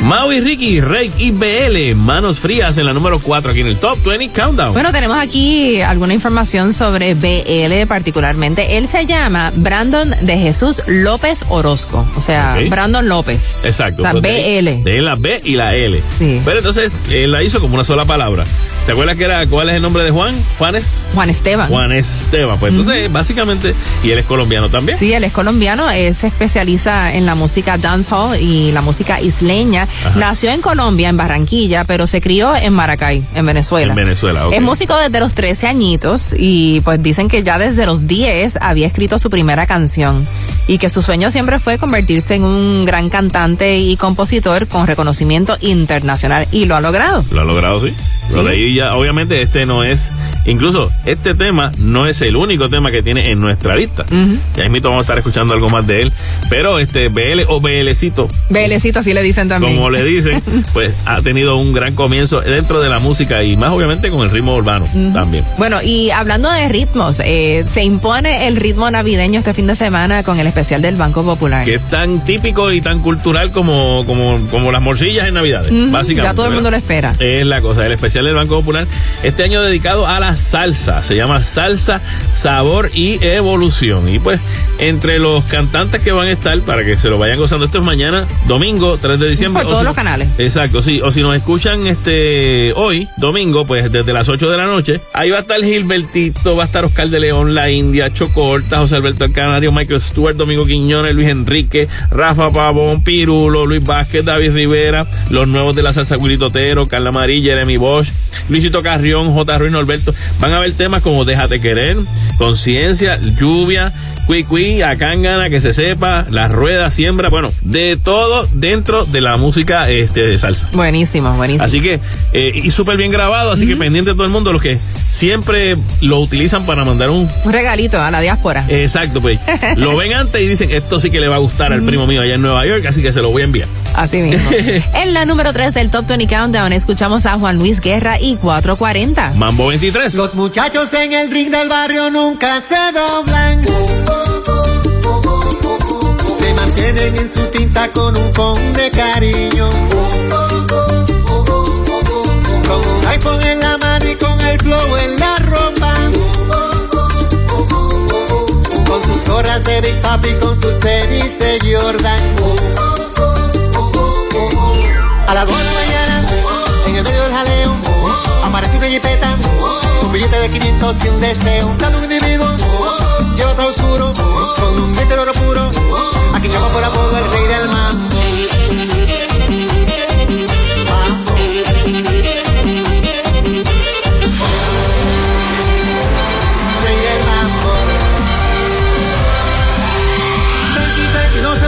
Maui, Ricky, Rake y BL, manos frías en la número 4 aquí en el Top 20 Countdown. Bueno, tenemos aquí alguna información sobre BL particularmente. Él se llama Brandon de Jesús López Orozco. O sea. Brandon López. Exacto. O sea, de- BL. De la B y la L. Sí. Pero entonces él la hizo como una sola palabra. ¿Te acuerdas que era cuál es el nombre de Juan? Juanes. Juan Esteban. Juan Esteban. Pues entonces, básicamente, y él es colombiano también. Sí, él es colombiano, él se especializa en la música dancehall y la música isleña. Nació en Colombia, en Barranquilla, pero se crió en Maracay, en Venezuela. En Venezuela. Es músico desde los 13 añitos y pues dicen que ya desde los 10 había escrito su primera canción y que su sueño siempre fue convertirse en un gran cantante y compositor con reconocimiento internacional y lo ha logrado. Lo ha logrado, sí. Leí ya. Obviamente, este no es. Incluso, este tema no es el único tema que tiene en nuestra lista. Ya mismo vamos a estar escuchando algo más de él. Pero este BL o BLcito, Belecito, así le dicen también. como le dicen, *laughs* pues ha tenido un gran comienzo dentro de la música y más obviamente con el ritmo urbano también. Bueno, y hablando de ritmos, eh, se impone el ritmo navideño este fin de semana con el especial del Banco Popular. Que es tan típico y tan cultural como, como, como las morcillas en Navidades, básicamente. Ya todo el ¿verdad? mundo lo espera. Es la cosa, el especial del Banco Popular. Este año dedicado a salsa. Se llama Salsa, Sabor y Evolución. Y pues, entre los cantantes que van a estar, para que se lo vayan gozando, esto es mañana, domingo 3 de diciembre. Por todos si- los canales. Exacto, sí. O si nos escuchan este hoy, domingo, pues desde las 8 de la noche, ahí va a estar Gilbertito, va a estar Oscar de León, La India, Choco Horta, José Alberto Canario, Michael Stewart, Domingo Quiñones, Luis Enrique, Rafa Pavón, Pirulo, Luis Vázquez, David Rivera, los nuevos de la salsa Willy Totero, Carla Marí, Jeremy Bosch, Luisito Carrión, J. Ruiz Norberto. Van a ver temas como Déjate Querer, Conciencia, Lluvia, Cui Cui, Acángana, que se sepa, La Rueda, Siembra, bueno, de todo dentro de la música este, de salsa. Buenísimo, buenísimo. Así que, eh, y súper bien grabado, así que pendiente de todo el mundo, los que siempre lo utilizan para mandar un... Un regalito a la diáspora. Exacto, pues *laughs* lo ven antes y dicen, esto sí que le va a gustar al primo mío allá en Nueva York, así que se lo voy a enviar. Así mismo. *laughs* en la número 3 del Top 20 Countdown escuchamos a Juan Luis Guerra y 440. Mambo 23. Los muchachos en el ring del barrio nunca se doblan. Se mantienen en su tinta con un con de cariño. Con un iPhone en la mano y con el flow en la ropa. Con sus gorras de Big Papi, con sus tenis de Jordan. A las 2 de la mañana, en el medio del jaleo, aparece una jipeta, un billete de 500 y un deseo. Un saludo individuo, lleva todo oscuro, con un diente de oro puro, a quien llama por apodo el rey del mambo.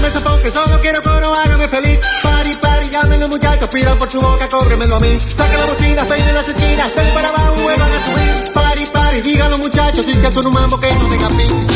Sofoque, solo quiero coro, hágame feliz. Pari, pari, llamen los muchachos, pidan por su boca, cóbremelo a mí. Saca la bocina, peinen las esquinas, ven para abajo, vuelvan a subir. Digan los muchachos, y que son un mambo que no tenga fin.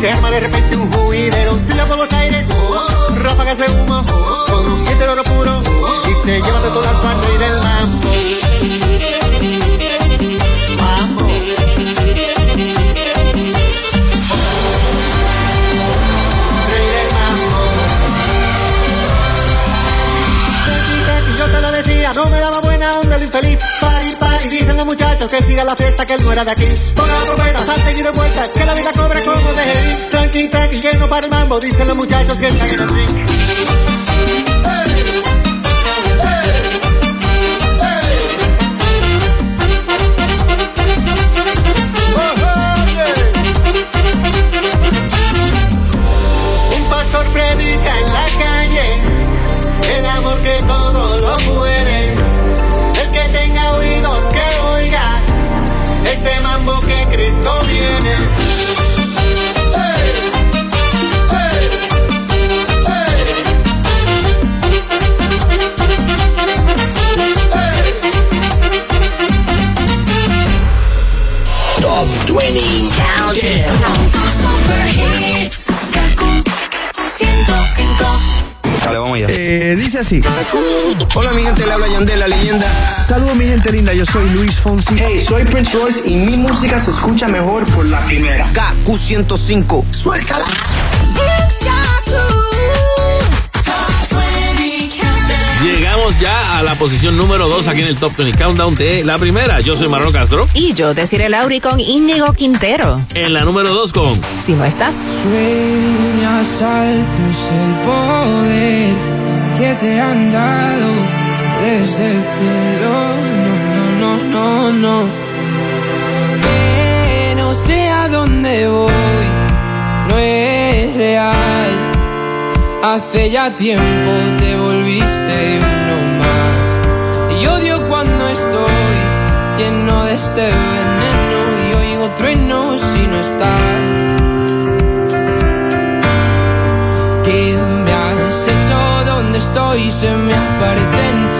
se arma de repente un juidero. Silla por los aires, ráfagas de humo, con un diente de oro puro y se lleva de todas partes del mambo. Yo te lo decía, no me daba buena onda el infeliz. Dicen los muchachos que siga la fiesta, que él no era de aquí. Ponga la trompeta, salte y de vuelta, que la vida cobra como de. Tranqui, tranqui, lleno para el mambo, dicen los muchachos que están en el. Saludos mi gente linda, yo soy Luis Fonsi. Hey, soy Prince Royce y mi música se escucha mejor por la primera. KQ105. Suéltala. Llegamos ya a la posición número 2 aquí en el Top 20 Countdown de la primera. Yo soy Marrón Castro. Y yo, Desiree Lauri con Íñigo Quintero. En la número 2 con Si no estás. Sueñas alto es el poder que te han dado desde el cielo. No, no, no, no, no. Que no sé a dónde voy, no es real. Hace ya tiempo te volviste uno más. Y odio cuando estoy lleno de este veneno y oigo truenos si no estás. ¿Qué me has hecho? ¿Dónde estoy? Se me aparecen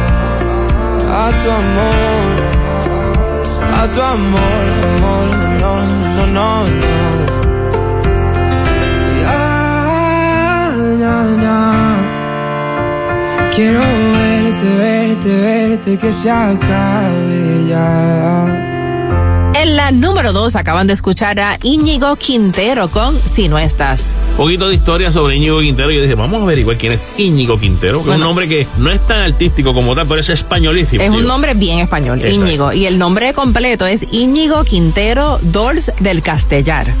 a tu amor, a tu amor, amor, no, no, no, no. Ya, ya, ya. Quiero verte, verte, verte, que se acabe. En la número 2 acaban de escuchar a Íñigo Quintero con Si no estás. Poquito de historia sobre Íñigo Quintero. Yo dije, vamos a averiguar quién es Íñigo Quintero, que es un nombre que no es tan artístico como tal, pero es españolísimo. Es un nombre bien español, Exacto. Íñigo. Y el nombre completo es Íñigo Quintero Dors del Castellar.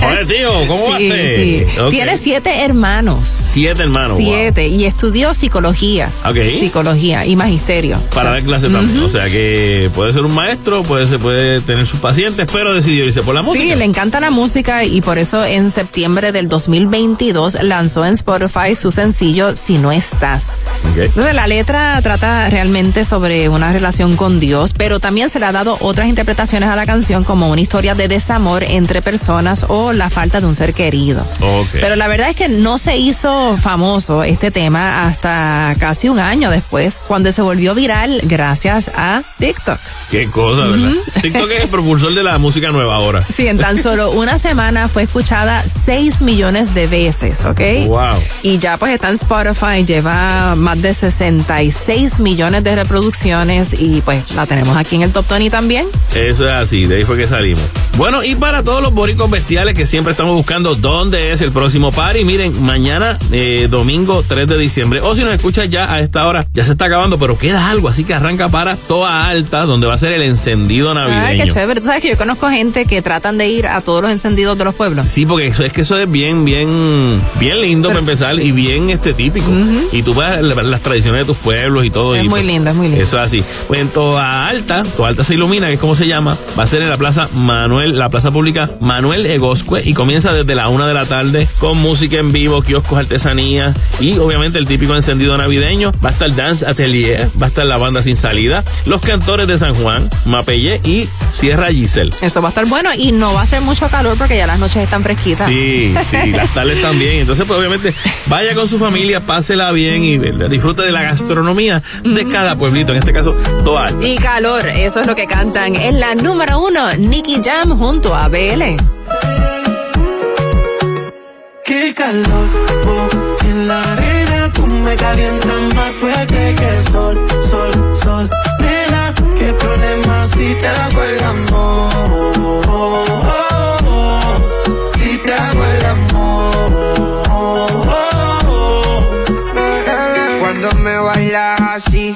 Joder, tío, ¿cómo *laughs* Sí, hace? sí. Ok. Tiene siete hermanos. Siete hermanos. wow. Siete. Y estudió psicología. Ok. Psicología y magisterio. Para dar clases también. O sea que puede ser un maestro, puede, ser, puede tener sus pacientes, pero decidió irse por la música. Sí, le encanta la música y por eso en septiembre del 2022 lanzó en Spotify su sencillo Si no estás. Entonces la letra trata realmente sobre una relación con Dios, pero también se le ha dado otras interpretaciones a la canción como una historia de desamor entre personas o la falta de un ser querido. Pero la verdad es que no se hizo famoso este tema hasta casi un año después, cuando se volvió viral gracias a TikTok. Qué cosa, ¿verdad? TikTok es el propulsor de la música nueva ahora. Sí, en tan solo una semana fue escuchada 6 millones de veces, ¿ok? Wow. Y ya pues está en Spotify, lleva más de 66 millones de reproducciones y pues la tenemos aquí en el Top 20 también. Eso es así, de ahí fue que salimos. Bueno, y para todos los boricos bestiales que siempre estamos buscando dónde es el próximo party, miren, mañana, eh, domingo 3 de diciembre, o si nos escuchas ya a esta hora, ya se está acabando, pero queda algo, así que arranca para Toa Alta, donde va a ser el encendido navideño. Ay, qué chévere. Tú sabes que yo conozco gente que tratan de ir a todos los encendidos de los pueblos. Sí, porque eso es que eso es bien, bien, bien lindo para empezar y bien este típico. Y tú vas a la- las tradiciones de tus pueblos y todo. Es y, muy pues, lindo, es muy lindo. Eso es así. Pues en Toa Alta, Toa Alta se ilumina, que es como se llama, va a ser en la plaza Manuel, la plaza pública Manuel Egoscue y comienza desde la una de la tarde con música en vivo, kioscos, artesanía y obviamente el típico encendido navideño. Va a estar Dance Atelier, va a estar la banda sin salida, los cantores de San Juan, Mapelle y Sierra Giselle. Eso va a estar bueno y no va a ser mucho calor porque ya las noches están fresquitas. Sí, sí, *laughs* las tardes también. Entonces, pues obviamente, vaya con su familia, pásela bien y ¿verdad? disfrute de la gastronomía de cada pueblito, en este caso, Toal. Y calor, eso es lo que cantan en la número uno, Nicky Jam junto a BL. Qué calor, oh, en la arena tú me calientas más fuerte que el sol, sol, sol. Nena, qué problema si te hago el amor. Así,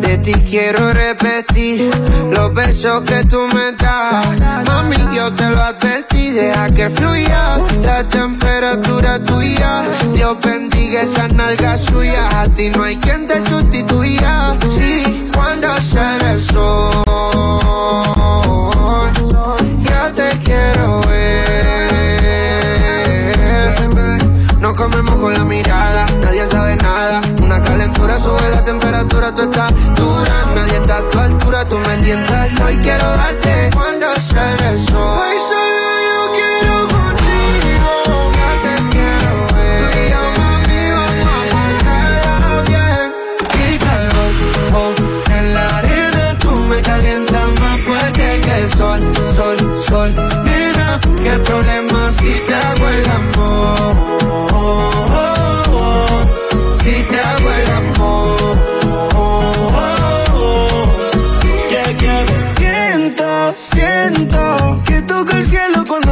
de ti quiero repetir los besos que tú me das. Mami, yo te lo advertí, deja que fluya la temperatura tuya. Dios bendiga esas nalgas suyas, a ti no hay quien te sustituya. Sí, cuando sale el sol, ya te quiero Nos comemos con la mirada, nadie sabe nada. Una calentura sube la temperatura, tú estás dura. Nadie está a tu altura, tú me tientas hoy quiero darte cuando sale el sol.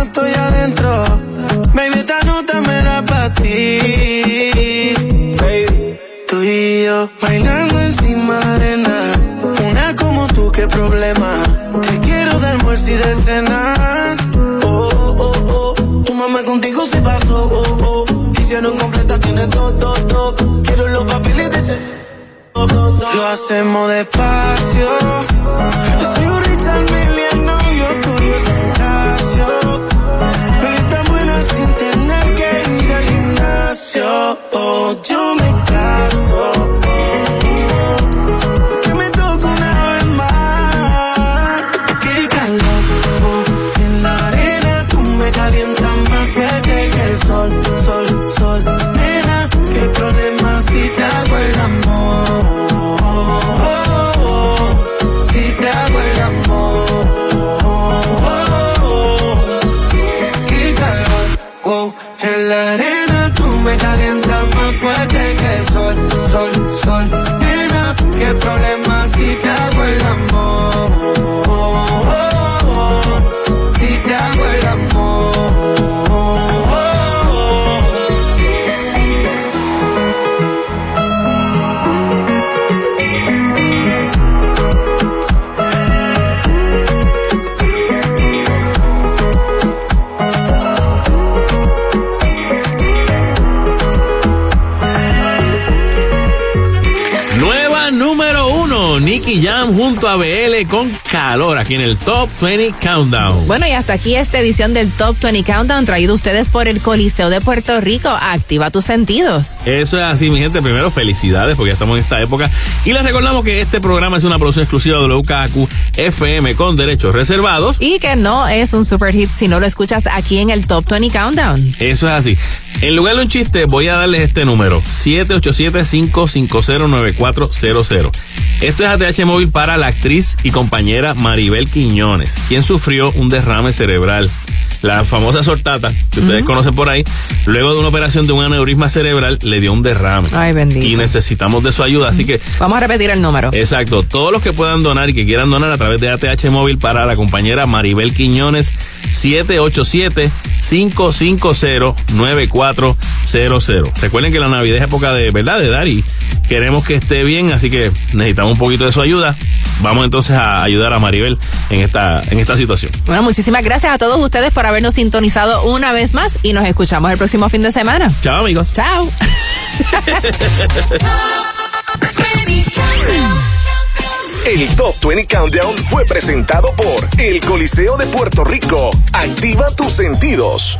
Estoy adentro. Baby, esta nota me da para ti. Baby, tú y yo bailando encima de arena. Una como tú, qué problema. Te quiero de almuerzo y de cena. Oh, oh, oh. Tu mamá contigo se pasó. Oh, oh. Hicieron completa, tiene todo, todo. Quiero los papeles de ese. Lo hacemos despacio. Yo soy un Richard Mille, novio tuyo A BL con calor aquí en el Top 20 Countdown. Bueno, y hasta aquí esta edición del Top 20 Countdown traído a ustedes por el Coliseo de Puerto Rico. Activa tus sentidos. Eso es así, mi gente. Primero, felicidades porque ya estamos en esta época. Y les recordamos que este programa es una producción exclusiva de WKQ FM con derechos reservados. Y que no es un super hit si no lo escuchas aquí en el Top 20 Countdown. Eso es así. En lugar de un chiste, voy a darles este número: 787-550-9400. Esto es ATH móvil para la actriz y compañera Maribel Quiñones, quien sufrió un derrame cerebral. La famosa sortata, que ustedes conocen por ahí, luego de una operación de un aneurisma cerebral, le dio un derrame. Ay, bendito. Y necesitamos de su ayuda, así que Vamos a repetir el número. Exacto. Todos los que puedan donar y que quieran donar a través de ATH Móvil para la compañera Maribel Quiñones, 787-550-9400. Recuerden que la Navidad es época de verdad de dar y queremos que esté bien, así que necesitamos un poquito de su ayuda. Vamos entonces a ayudar a Maribel en esta, en esta situación. Bueno, muchísimas gracias a todos ustedes por habernos sintonizado una vez más y nos escuchamos el próximo fin de semana. Chao, amigos. Chao. *laughs* El Top 20 Countdown fue presentado por El Coliseo de Puerto Rico. Activa tus sentidos.